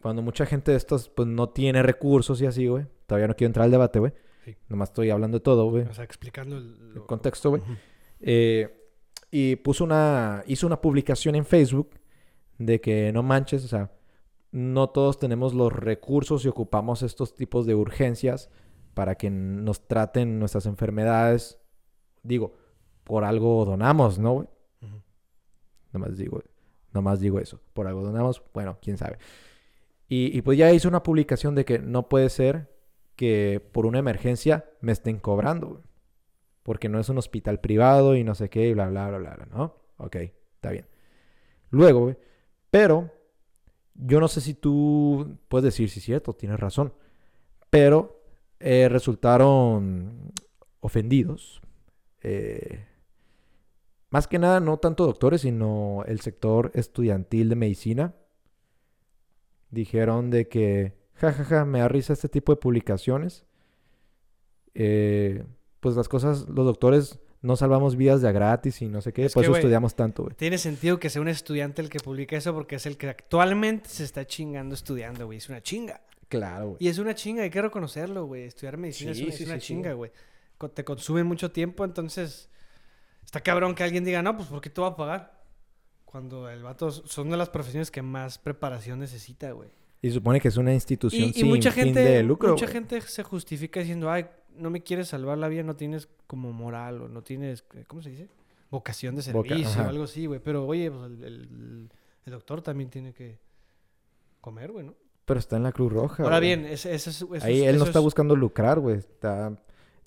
cuando mucha gente de estos, pues, no tiene recursos y así, güey. Todavía no quiero entrar al debate, güey. Sí. Nomás estoy hablando de todo, güey. O sea, explicando el, El contexto, güey. Eh, y puso una, hizo una publicación en Facebook de que no manches, o sea, no todos tenemos los recursos y ocupamos estos tipos de urgencias para que nos traten nuestras enfermedades. Digo, por algo donamos, ¿no, güey? Nomás digo, nomás digo eso. Por algo donamos, bueno, quién sabe. Y, pues ya hizo una publicación de que no puede ser que por una emergencia me estén cobrando. Porque no es un hospital privado y no sé qué, bla, bla, bla, bla, bla, ¿no? Ok, está bien. Luego, pero yo no sé si tú puedes decir si es cierto, tienes razón. Pero eh, resultaron ofendidos. eh, más que nada, no tanto doctores, sino el sector estudiantil de medicina. Dijeron de que, jajaja, me da risa este tipo de publicaciones. Eh, pues las cosas, los doctores no salvamos vidas de a gratis y no sé qué, Es por que, eso estudiamos tanto, güey. Tiene sentido que sea un estudiante el que publique eso porque es el que actualmente se está chingando estudiando, güey. Es una chinga. Claro, güey. Y es una chinga, hay que reconocerlo, güey. Estudiar medicina Sí, es una, sí, es una sí, chinga, güey. Te consume mucho tiempo, entonces está cabrón que alguien diga, no, pues ¿por qué te va a pagar? Cuando el vato son de las profesiones que más preparación necesita, güey. Y supone que es una institución Y, y sin mucha fin gente, de lucro. mucha güey. gente se justifica diciendo, ay, no me quieres salvar la vida, no tienes como moral o no tienes, ¿cómo se dice? Vocación de servicio o algo así, güey. Pero oye, pues el, el- el doctor también tiene que comer, güey, ¿no? Pero está en la Cruz Roja. Ahora güey. bien, ese, ese es- eso Ahí él no eso está es- buscando lucrar, güey. Está...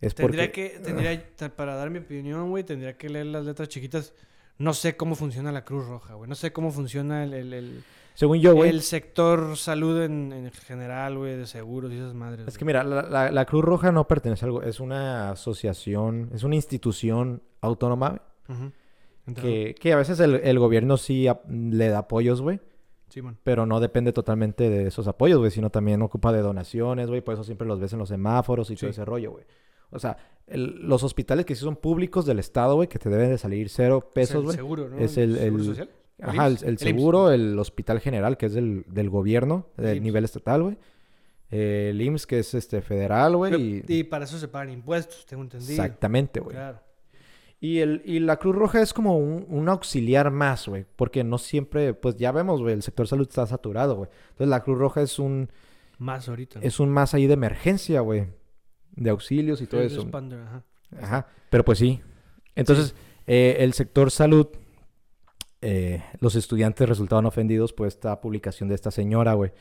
Es Tendría porque... que, tendría, para dar mi opinión, güey, tendría que leer las letras chiquitas. No sé cómo funciona la Cruz Roja, güey. No sé cómo funciona el, el, el- Según yo, güey. el sector salud en, en general, güey, de seguros y esas madres. Es que mira, la, la- la Cruz Roja no pertenece a algo. Es una asociación, es una institución autónoma güey. Entiendo. que, que a veces el, el gobierno sí le da apoyos, güey. Simón. Pero no depende totalmente de esos apoyos, güey. Sino también ocupa de donaciones, güey. Por eso siempre los ves en los semáforos y todo Sí. ese rollo, güey. O sea, el- los hospitales que sí son públicos del Estado, güey, que te deben de salir cero Es pesos, el güey. seguro, ¿no? Es el- seguro el- social. Ajá, el, el seguro, el hospital general, que es del, del gobierno, del nivel estatal, güey. El IMSS, que es este federal, güey. Y... Y para eso se pagan impuestos, tengo entendido. Exactamente, güey. Claro. Y, el, y la Cruz Roja es como un, un auxiliar más, güey. Porque no siempre, pues ya vemos, güey, el sector salud está saturado, güey. Entonces la Cruz Roja es un, Más ahorita. ¿no? es un más ahí de emergencia, güey. De auxilios y todo eso. responder, ajá. Ajá. Pero pues sí. Entonces, eh, el sector salud, eh, los estudiantes resultaron ofendidos por esta publicación de esta señora, güey.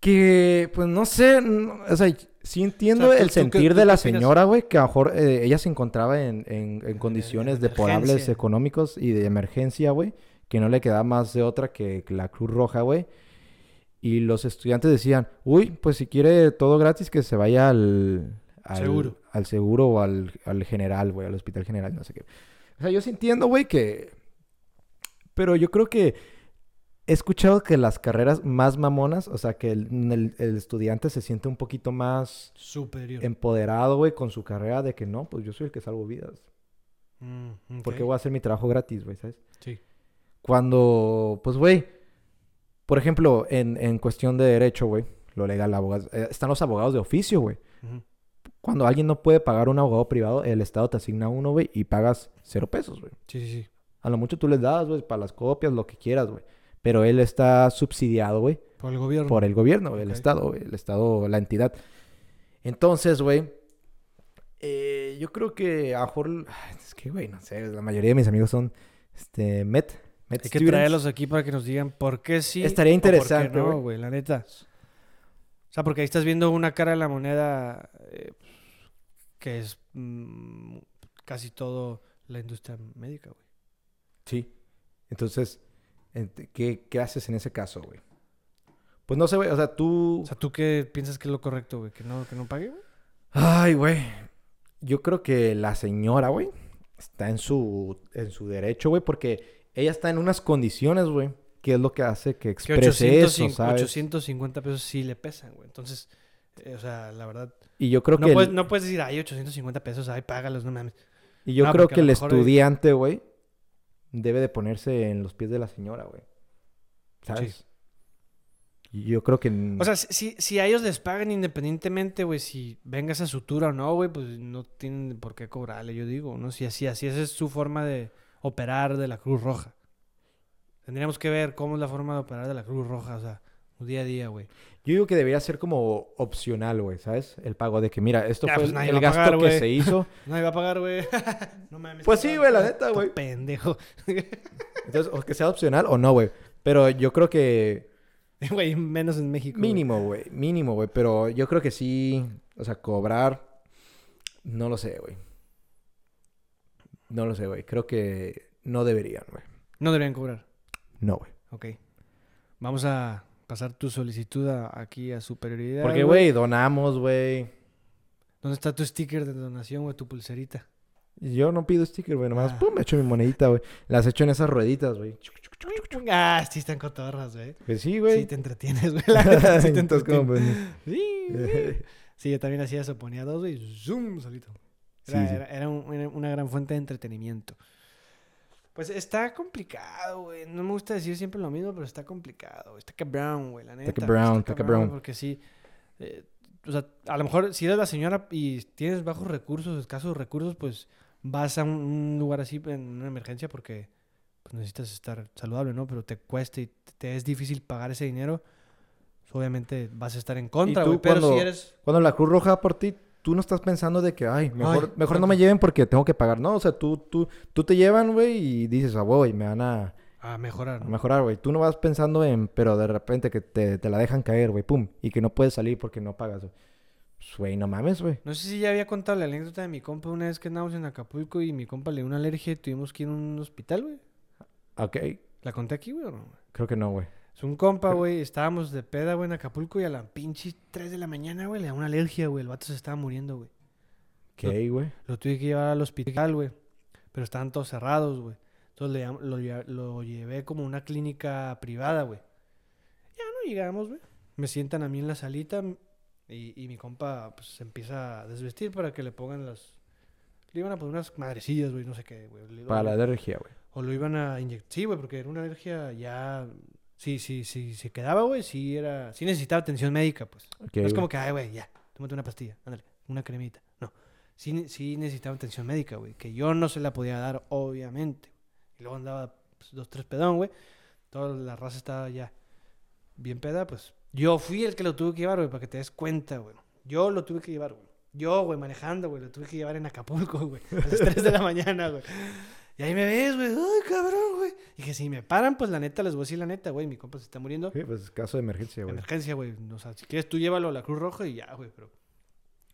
Que, pues no sé, no- o sea, sí entiendo O sea, ¿tú- el tú sentir tú de la señora, güey, que a lo mejor eh, ella se encontraba en, en- en condiciones deplorables emergencia. económicos y de emergencia, güey, que no le quedaba más de otra que la Cruz Roja, güey. Y los estudiantes decían, uy, pues si quiere todo gratis, que se vaya al, al Seguro. al seguro o al, al general, güey, al hospital general, no sé qué. O sea, yo sí entiendo, güey, que... Pero yo creo que he escuchado que las carreras más mamonas, o sea, que el, el- el estudiante se siente un poquito más Superior. empoderado, güey, con su carrera de que no, pues yo soy el que salvo vidas. Mm. Porque voy a hacer mi trabajo gratis, güey, ¿sabes? Sí. Cuando, pues, güey, por ejemplo, en, en cuestión de derecho, güey, lo legal, abogados, eh, están los abogados de oficio, güey. Cuando alguien no puede pagar un abogado privado, el Estado te asigna uno, güey, y pagas cero pesos, güey. Sí, sí, sí. A lo mucho tú les das, güey, para las copias, lo que quieras, güey. Pero él está subsidiado, güey, Por el gobierno. por el gobierno, güey, el. Estado, güey, el Estado, la entidad. Entonces, güey, eh, yo creo que a ay, es que, güey, no sé, la mayoría de mis amigos son, este, Met Hay que students. traerlos aquí para que nos digan por qué sí. Estaría o por qué interesante, no, güey. la neta. O sea, porque ahí estás viendo una cara de la moneda eh, que es mm, casi todo la industria médica, güey. Sí. Entonces, ent- ¿qué, qué haces en ese caso, güey? Pues no sé, güey, o sea, tú... O sea, ¿tú qué piensas que es lo correcto, güey? ¿Que no, que no pague, güey? Ay, güey. Yo creo que la señora, güey, está en su, en su derecho, güey, porque ella está en unas condiciones, güey, que es lo que hace que Que exprese 800, eso, ¿sabes? 850 pesos sí le pesan, güey. Entonces, eh, o sea, la verdad. Y yo creo no, que... puedes, el- no puedes decir, ay, 850 pesos, ay, págalos, no mames. Y yo creo a que el estudiante, güey, debe de ponerse en los pies de la señora, güey. ¿Sabes? Y Yo creo que... O sea, si, si- a ellos les pagan independientemente, güey, si venga esa sutura o no, güey, pues no tienen por qué cobrarle, yo digo, ¿no? Si así, así esa es su forma de operar de la Cruz Roja. Tendríamos que ver cómo es la forma de operar de la Cruz Roja, o sea, día a día, güey. Yo digo que debería ser como opcional, güey, ¿sabes? El pago de que, mira, esto fue pues el- gasto pagar, que se hizo. Nadie va a pagar, güey. no mames. Pues sí, güey, la neta, güey. Pendejo. Entonces, o que sea opcional o no, güey. Pero yo creo que Güey, menos en México. mínimo, güey. Mínimo, güey. Pero yo creo que sí, o sea, cobrar, no lo sé, güey. No lo sé, güey. Creo que no deberían, güey. No deberían cobrar. No, güey. Ok. Vamos a pasar tu solicitud a- aquí a superioridad. Porque, güey, donamos, güey. ¿Dónde está tu sticker de donación, güey? Tu pulserita. Yo no pido sticker, güey. Nomás, Ah. pum, me echo mi monedita, güey. Las echo en esas rueditas, güey. Ah, sí están cotorras, güey. Pues sí, Sí, güey. te entretienes, güey. La sí te Entonces, como, entretienes. pues, Sí, güey. Sí, yo también hacía eso. Ponía dos, güey. Zoom, solito. Era, Sí, era- era un- era una gran fuente de entretenimiento. Pues está complicado, güey. No me gusta decir siempre lo mismo, pero está complicado. Está cabrón, güey, la neta. cabrón, está cabrón. Porque sí. eh, o sea, a lo mejor si eres la señora y tienes bajos recursos, escasos recursos, pues vas a un, un lugar así en una emergencia porque pues, necesitas estar saludable, ¿no? Pero te cuesta y te es difícil pagar ese dinero. pues, obviamente vas a estar en contra, güey. Pero cuando- si eres... Cuando la Cruz Roja por ti, tú no estás pensando de que, ay, mejor, Ay, mejor no me lleven porque tengo que pagar. No, o sea, tú, tú, tú te llevan, güey, y dices, ah, güey, me van a, A mejorar, a mejorar, güey. Tú no vas pensando en, pero de repente que te, te la dejan caer, güey, pum, y que no puedes salir porque no pagas, güey. Pues, güey, no mames, güey. No sé si ya había contado la anécdota de mi compa una vez que andábamos en Acapulco y mi compa le dio una alergia y tuvimos que ir a un hospital, güey. Ok, ¿La conté aquí, güey, o no? güey? creo que no, güey. Es un compa, güey. Estábamos de peda, güey, en Acapulco y a la pinche 3 de la mañana, güey, le da una alergia, güey. El vato se estaba muriendo, güey. ¿Qué, güey? Lo tuve que llevar al hospital, güey. Pero estaban todos cerrados, güey. Entonces lo, lle- lo llevé como a una clínica privada, güey. Ya no llegamos, güey. Me sientan a mí en la salita y, y mi compa pues, se empieza a desvestir para que le pongan las... Le iban a poner unas madrecillas, güey, no sé qué, güey. Para la alergia, güey. O lo iban a inyectar. Sí, güey, porque era una alergia ya... Sí, sí, sí, se quedaba, güey, sí era... Sí necesitaba atención médica, pues. Ok, No es como que, ay, güey, ya, tómate una pastilla, ándale, una cremita. No, sí, sí necesitaba atención médica, güey, que yo no se la podía dar, obviamente. Y luego andaba pues, dos, tres pedón, güey. Toda la raza estaba ya bien peda, pues. Yo fui el que lo tuve que llevar, güey, para que te des cuenta, güey. Yo lo tuve que llevar, güey. Yo, güey, manejando, güey, lo tuve que llevar en Acapulco, güey. A las 3 de la mañana, güey. Y ahí me ves, güey. Ay, cabrón, güey. Y que si me paran, pues la neta, les voy a decir la neta, güey. Mi compa se está muriendo. Sí, pues caso de emergencia, güey. Emergencia, güey. O sea, si quieres tú llévalo a la Cruz Roja y ya, güey, pero...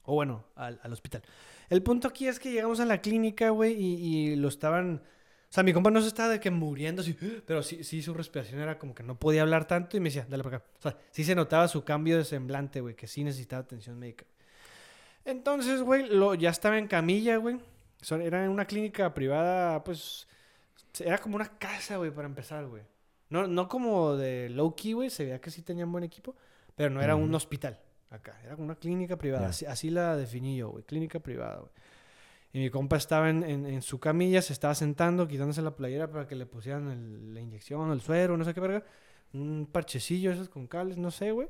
O bueno, al, al hospital. El punto aquí es que llegamos a la clínica, güey, y, y lo estaban... O sea, mi compa no se estaba de que muriendo así, pero sí, sí su respiración era como que no podía hablar tanto y me decía, dale para acá. O sea, sí se notaba su cambio de semblante, güey, que sí necesitaba atención médica. Entonces, güey, lo, ya estaba en camilla, güey. So- Era en una clínica privada, pues... Era como una casa, güey, para empezar, güey. No, no como de low key, güey. Se veía que sí tenían buen equipo. Pero no era un hospital acá. Era como una clínica privada. Ya. Así, así la definí yo, güey. Clínica privada, güey. Y mi compa estaba en, en- en su camilla, se estaba sentando, quitándose la playera para que le pusieran el- la inyección, el suero, no sé qué verga. Un parchecillo esos con cables, no sé, güey.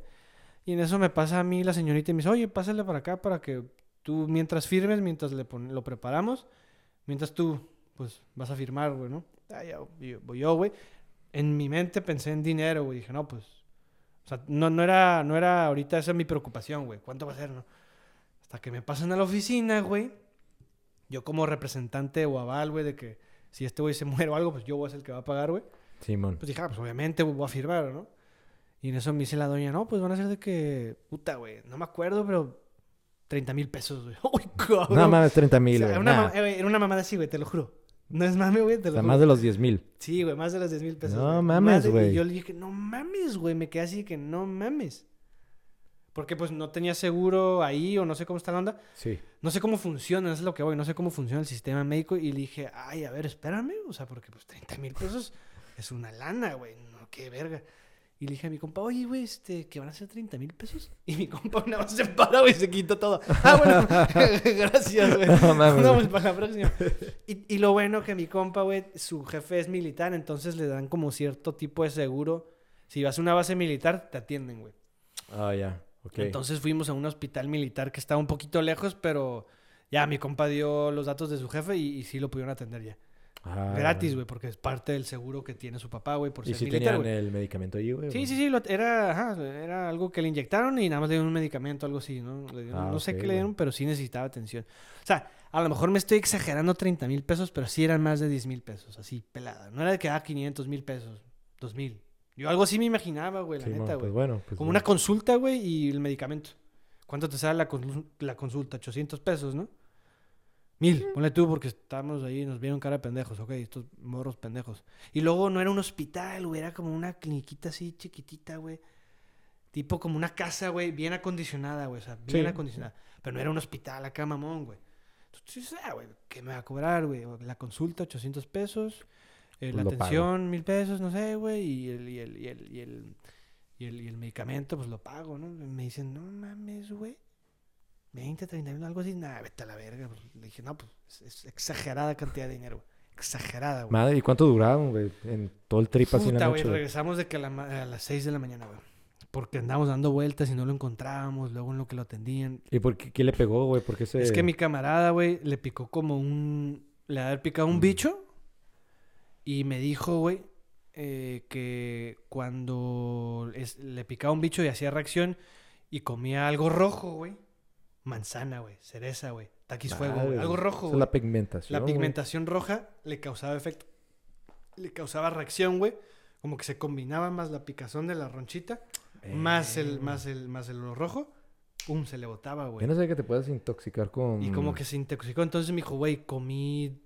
Y en eso me pasa a mí la señorita y me dice, oye, pásale para acá para que tú mientras firmes, mientras le pon- lo preparamos, mientras tú, pues, vas a firmar, güey, ¿no? Ah, yo- voy yo, güey. En mi mente pensé en dinero, güey. Dije, no, pues, o sea, no, no, era, no era ahorita esa es mi preocupación, güey. ¿Cuánto va a ser, no? Hasta que me pasan a la oficina, güey. Yo como representante o aval, güey, de que si este güey se muere o algo, pues yo voy a ser el que va a pagar, güey. Simón. Pues dije, ah, pues obviamente güey, voy a firmar, ¿no? Y en eso me dice la doña, no, pues van a ser de que, puta, güey, no me acuerdo, pero 30 mil pesos, güey. ¡Uy, cabrón! No mames, 30 O mil, sea, güey. Nah. ma- eh, era una mamada así, güey, te lo juro. No es mame, güey, te O lo sea, juro. más de los 10 mil. Sí, güey, más de los 10 mil pesos. No güey. mames, güey. Y yo le dije, no mames, güey. Me quedé así que no mames. Porque pues no tenía seguro ahí o no sé cómo está la onda. Sí. No sé cómo funciona, es lo que voy. No sé cómo funciona el sistema médico. Y le dije, ay, a ver, espérame. O sea, porque pues 30 mil pesos es una lana, güey. No, qué verga. Y le dije a mi compa, oye, güey, este, que van a ser 30 mil pesos. Y mi compa nada más se para, güey, se quitó todo. Ah, bueno, gracias, güey. No mames, No, pues para la próxima. Y, y lo bueno que mi compa, güey, su jefe es militar, entonces le dan como cierto tipo de seguro. Si vas a una base militar, te atienden, güey. Ah, ya. Ok. Entonces fuimos a un hospital militar que estaba un poquito lejos, pero ya mi compa dio los datos de su jefe y, y sí lo pudieron atender ya. Ah, Gratis, güey, porque es parte del seguro que tiene su papá, güey, por ¿Y ser si militar, tenían güey. el medicamento ahí, güey? Sí, sí, sí, lo- era, ajá, era algo que le inyectaron y nada más le dieron un medicamento, algo así, ¿no? Le dieron- Ah, no sé qué le güey. dieron, pero sí necesitaba atención. O sea, a lo mejor me estoy exagerando 30 mil pesos, pero sí eran más de 10 mil pesos, así, pelada. No era de que, ah, 500 mil pesos, 2 mil. Yo algo así me imaginaba, güey, la Sí, neta, pues güey. bueno. Pues Como bueno. una consulta, güey, y el medicamento. ¿Cuánto te sale la consulta? 800 pesos, ¿no? Mil, ponle tú, porque estábamos ahí y nos vieron cara de pendejos, ok, estos morros pendejos. Y luego no era un hospital, güey, era como una cliniquita así chiquitita, güey. Tipo como una casa, güey, bien acondicionada, güey, o sea, bien Sí. acondicionada. Pero no era un hospital acá, mamón, güey. Entonces, ah, güey, ¿qué me va a cobrar, güey? La consulta, 800 pesos. eh, la Pues pago. atención, mil pesos, no sé, güey. Y el, y, el, y, el, y, el, y, el, y el medicamento, pues lo pago, ¿no? Me dicen, no mames, güey. 20, 30 mil, algo así. Nada, vete a la verga. Pues, le dije, no, pues es, exagerada cantidad de dinero, güey. Exagerada, güey. Madre, ¿y cuánto duraron, güey? En todo el trip así en la noche. güey? regresamos de que a, la ma- a las 6 de la mañana, güey. Porque andamos dando vueltas y no lo encontrábamos, luego en lo que lo atendían. ¿Y por qué, qué le pegó, güey? ¿Por qué se...? Es que mi camarada, güey, le picó como un... Le había picado un Mm. bicho y me dijo, güey, eh, que cuando es- le picaba un bicho y hacía reacción y comía algo rojo, güey. Manzana, güey, cereza, güey, taquis fuego, algo rojo, es güey. la pigmentación, La pigmentación roja le causaba efecto. Le causaba reacción, güey. Como que se combinaba más la picazón de la ronchita, más el, Eh, más el, más el rojo. Pum, se le botaba, güey. Yo no sé que te puedas intoxicar con... Y como que se intoxicó. Entonces me dijo, güey, comí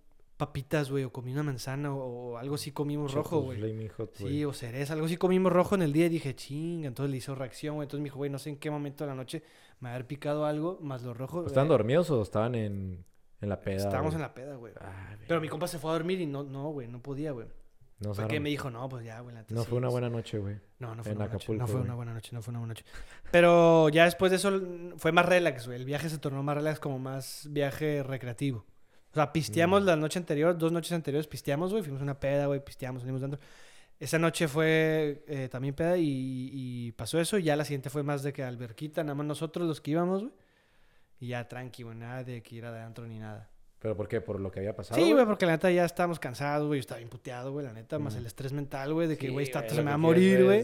papitas, güey, o comí una manzana, o, o algo así comimos rojo, güey. Hot. Sí, o cereza, algo así comimos rojo en el día y dije, chinga, entonces le hizo reacción, güey. Entonces me dijo, güey, no sé en qué momento de la noche me haber picado algo, más lo rojo. ¿Estaban eh, dormidos o estaban en, en la peda? Estábamos en la peda, güey. Ah, Pero mi compa se fue a dormir y no, no, güey, no podía, güey. No, Fue Sara, que me dijo, no, pues ya, güey. la no fue una sí". buena noche, güey. No, no fue en una buena noche. Acapulco, No fue una buena noche, no fue una buena noche. Pero ya después de eso fue más relax, güey. El viaje se tornó más relax, como más viaje recreativo. O sea, pisteamos Mm. la noche anterior, dos noches anteriores pisteamos, güey. Fuimos una peda, güey, pisteamos, salimos dentro. Esa noche fue eh, también peda y, y pasó eso. Y ya la siguiente fue más de que alberquita, nada más nosotros los que íbamos, güey. Y ya tranqui, güey, nada de que ir adentro ni nada. ¿Pero por qué? ¿Por lo que había pasado? Sí, güey, porque la neta ya estábamos cansados, güey. Yo estaba imputeado, güey, la neta. Más Mm. el estrés mental, güey, de que, Sí, güey, esta güey, se me va a morir, güey.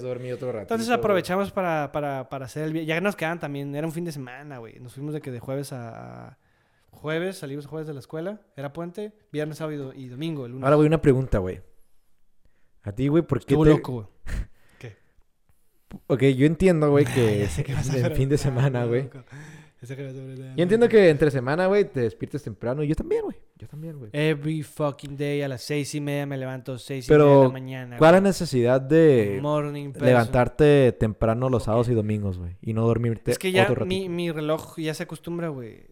Entonces aprovechamos para, para, para hacer el viaje. Ya nos quedaban también, era un fin de semana, güey. Nos fuimos de que de jueves a jueves, salimos jueves de la escuela, era puente, viernes, sábado y, do- y domingo, el lunes. Ahora, güey, una pregunta, güey. A ti, güey, ¿por qué Estuvo te... loco, güey. Ok, yo entiendo, güey, que a en fin de semana, güey. Yo entiendo que entre semana, güey, te despiertes temprano. Y yo también, güey. Yo también, güey. Every fucking day a las seis y media me levanto, seis y media de la mañana. ¿cuál es la necesidad de Morning levantarte temprano los sábados y domingos, güey? Y no dormirte Es que ya otro mi, mi reloj ya se acostumbra, güey.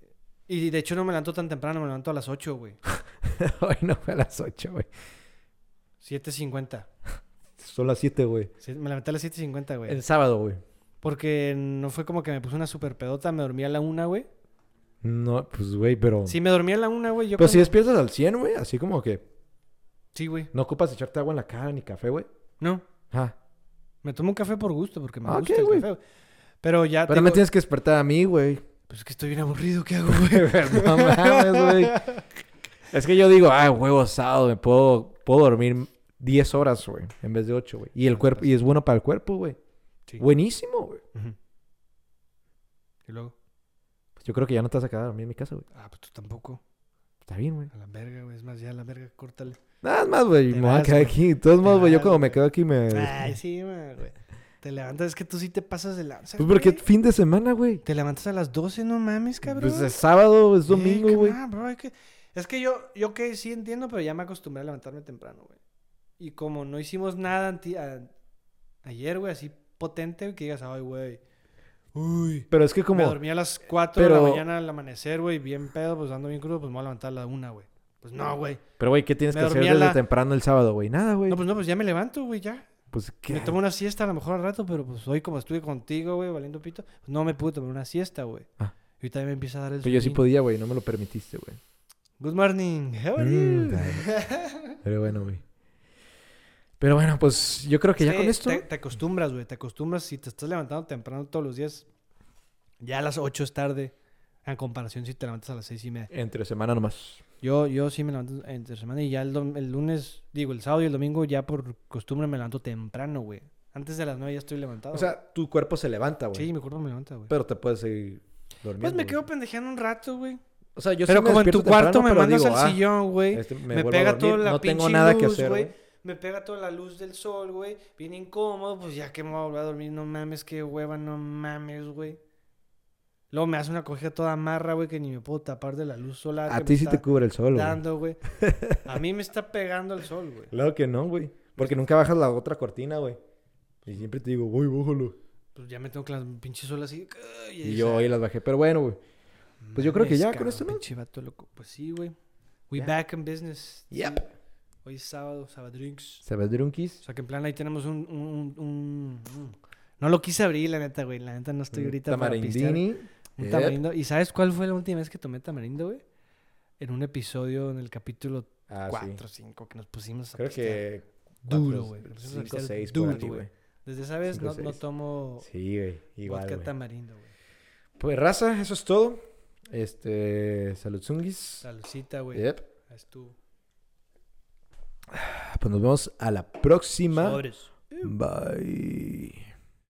Y de hecho no me levanto tan temprano, me levanto a las 8, güey. Hoy no fue a las 8, güey. 7.50. Son las 7, güey. Sí, Me levanté a las 7.50, güey. El sábado, güey. Porque no fue como que me puse una super pedota, me dormí a la una, güey. No, pues, güey, pero... Sí, me dormí a la una, güey. Yo Pero si despiertas al 100, güey, así como que Sí, güey. no ocupas echarte agua en la cara ni café, güey. No, Ah, me tomo un café por gusto, porque me Ah, gusta ok, el café. güey. Pero ya pero me tengo- tienes que despertar a mí, güey. Pues es que estoy bien aburrido, ¿qué hago, güey? no mames, güey. Es que yo digo, ah, huevo sábado, me puedo, puedo dormir 10 horas, güey, en vez de 8, güey. Y el Ah, cuerpo, y es bueno para el cuerpo, güey. Sí. Buenísimo, güey. Y luego, Pues yo creo que ya no te vas a quedar a dormir en mi casa, güey. ah, pues tú tampoco. Está bien, güey. A la verga, güey. Es más, ya a la verga, córtale. Nada más, güey. Me voy a quedar aquí. De todos modos, güey, yo cuando me quedo aquí me... Ay, sí, güey. Te levantas, es que tú sí te pasas de lanza. Pues porque güey. fin de semana, güey. Te levantas a las 12, no mames, cabrón. Pues es sábado, es domingo, güey. hay que- Es que yo, yo que sí entiendo, pero ya me acostumbré a levantarme temprano, güey. Y como no hicimos nada anti- a- ayer, güey, así potente, que digas, ay, güey, Uy. Pero es que Me como... dormí a las 4 de la pero- mañana al amanecer, güey, bien pedo, pues ando bien crudo, pues me voy a levantar a la 1, güey. Pues no, güey. Pero, güey, ¿qué tienes Me que hacer desde la- temprano el sábado, güey? Nada, güey. No, pues no, pues ya me levanto, güey, ya. Pues, ¿qué? Me tomo una siesta a lo mejor al rato, pero pues hoy como estuve contigo, güey, valiendo pito, pues no me pude tomar una siesta, güey. Ah. Y ahorita me empieza a dar el Pero yo sí podía, güey. No me lo permitiste, güey. Good morning. How are Mm, you? Pero bueno, güey. Pero bueno, pues yo creo que ya con esto... Te, te acostumbras, güey. Te acostumbras. Si te estás levantando temprano todos los días, ya a las 8 es tarde. En comparación si te levantas a las 6 y media. Entre semana nomás. Yo, yo sí me levanto entre semana y ya el, el lunes, digo, el sábado y el domingo ya por costumbre me levanto temprano, güey. Antes de las 9 ya estoy levantado. O sea, tu cuerpo se levanta, güey. sí, mi cuerpo me levanta, güey. Pero te puedes seguir durmiendo. Pues me güey. quedo pendejeando un rato, güey. O sea, yo Pero sí me como en tu cuarto temprano, me mandas digo, al ah, sillón, güey. este, me, pega toda la No tengo pinche que luz, hacer, güey. güey. Me pega toda la luz del sol, güey. Bien incómodo, pues ya que me voy a volver a dormir. No mames, qué hueva, no mames, güey. Luego me hace una cogida toda marra, güey, que ni me puedo tapar de la luz solar. A ti sí te cubre el sol, güey. dando, güey. A mí me está pegando el sol, güey. Claro que no, güey. Porque nunca bajas la otra cortina, güey. Y siempre te digo, voy, bájalo. Pues ya me tengo que las pinches sol así. Y esa- yo hoy las bajé. Pero bueno, güey. pues yo creo que ya con esto, ¿no? Pinche vato loco. Pues sí, güey. We back in business. Yep. Sí. Hoy es sábado, sabadrinks. ¿Sabes, Drunkies? O sea que en plan ahí tenemos un, un, un- un- No lo quise abrir, la neta, güey. La neta no estoy ahorita para. Tamarindini. Un Yep. tamarindo. ¿Y sabes cuál fue la última vez que tomé tamarindo, güey? En un episodio en el capítulo Ah, 4 o sí. 5 que nos pusimos a Creo pistear. que... Duro, güey. Nos pusimos a 5, pistear 6 por duro, ahí, güey. Desde esa vez Cinco, no, tomo Sí, güey. Igual, vodka tamarindo, güey. Pues raza, eso es todo. Este... Salud, Zungis. Saludcita, güey. Yep. Estuvo. Pues nos vemos a la próxima. Sobres. Bye.